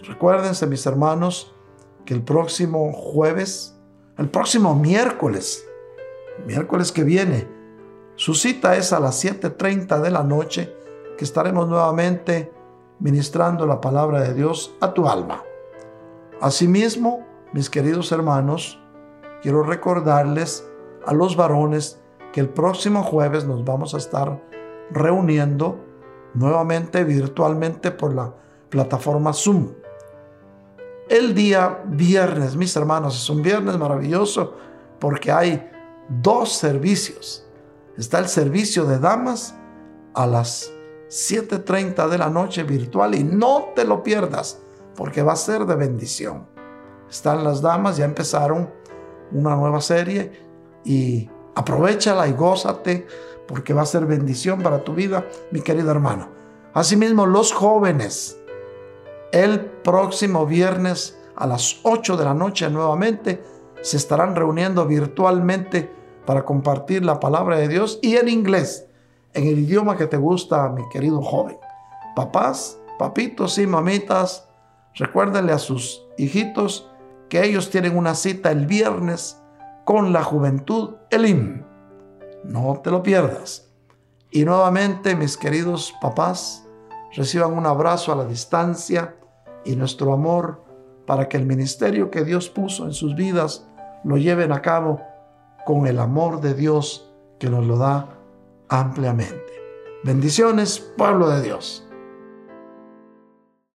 Recuérdense, mis hermanos, que el próximo jueves el próximo miércoles, miércoles que viene. Su cita es a las 7.30 de la noche, que estaremos nuevamente ministrando la palabra de Dios a tu alma. Asimismo, mis queridos hermanos, quiero recordarles a los varones que el próximo jueves nos vamos a estar reuniendo nuevamente virtualmente por la plataforma Zoom el día viernes, mis hermanos. Es un viernes maravilloso porque hay dos servicios. Está el servicio de damas a las 7.30 de la noche virtual y no te lo pierdas porque va a ser de bendición. Están las damas, ya empezaron una nueva serie y aprovechala y gózate porque va a ser bendición para tu vida, mi querido hermano. Asimismo, los jóvenes el próximo viernes a las 8 de la noche nuevamente se estarán reuniendo virtualmente para compartir la palabra de Dios y en inglés, en el idioma que te gusta, mi querido joven. Papás, papitos y mamitas, recuérdenle a sus hijitos que ellos tienen una cita el viernes con la juventud Elim. No te lo pierdas. Y nuevamente, mis queridos papás, reciban un abrazo a la distancia y nuestro amor para que el ministerio que Dios puso en sus vidas lo lleven a cabo con el amor de Dios que nos lo da ampliamente. Bendiciones, pueblo de Dios.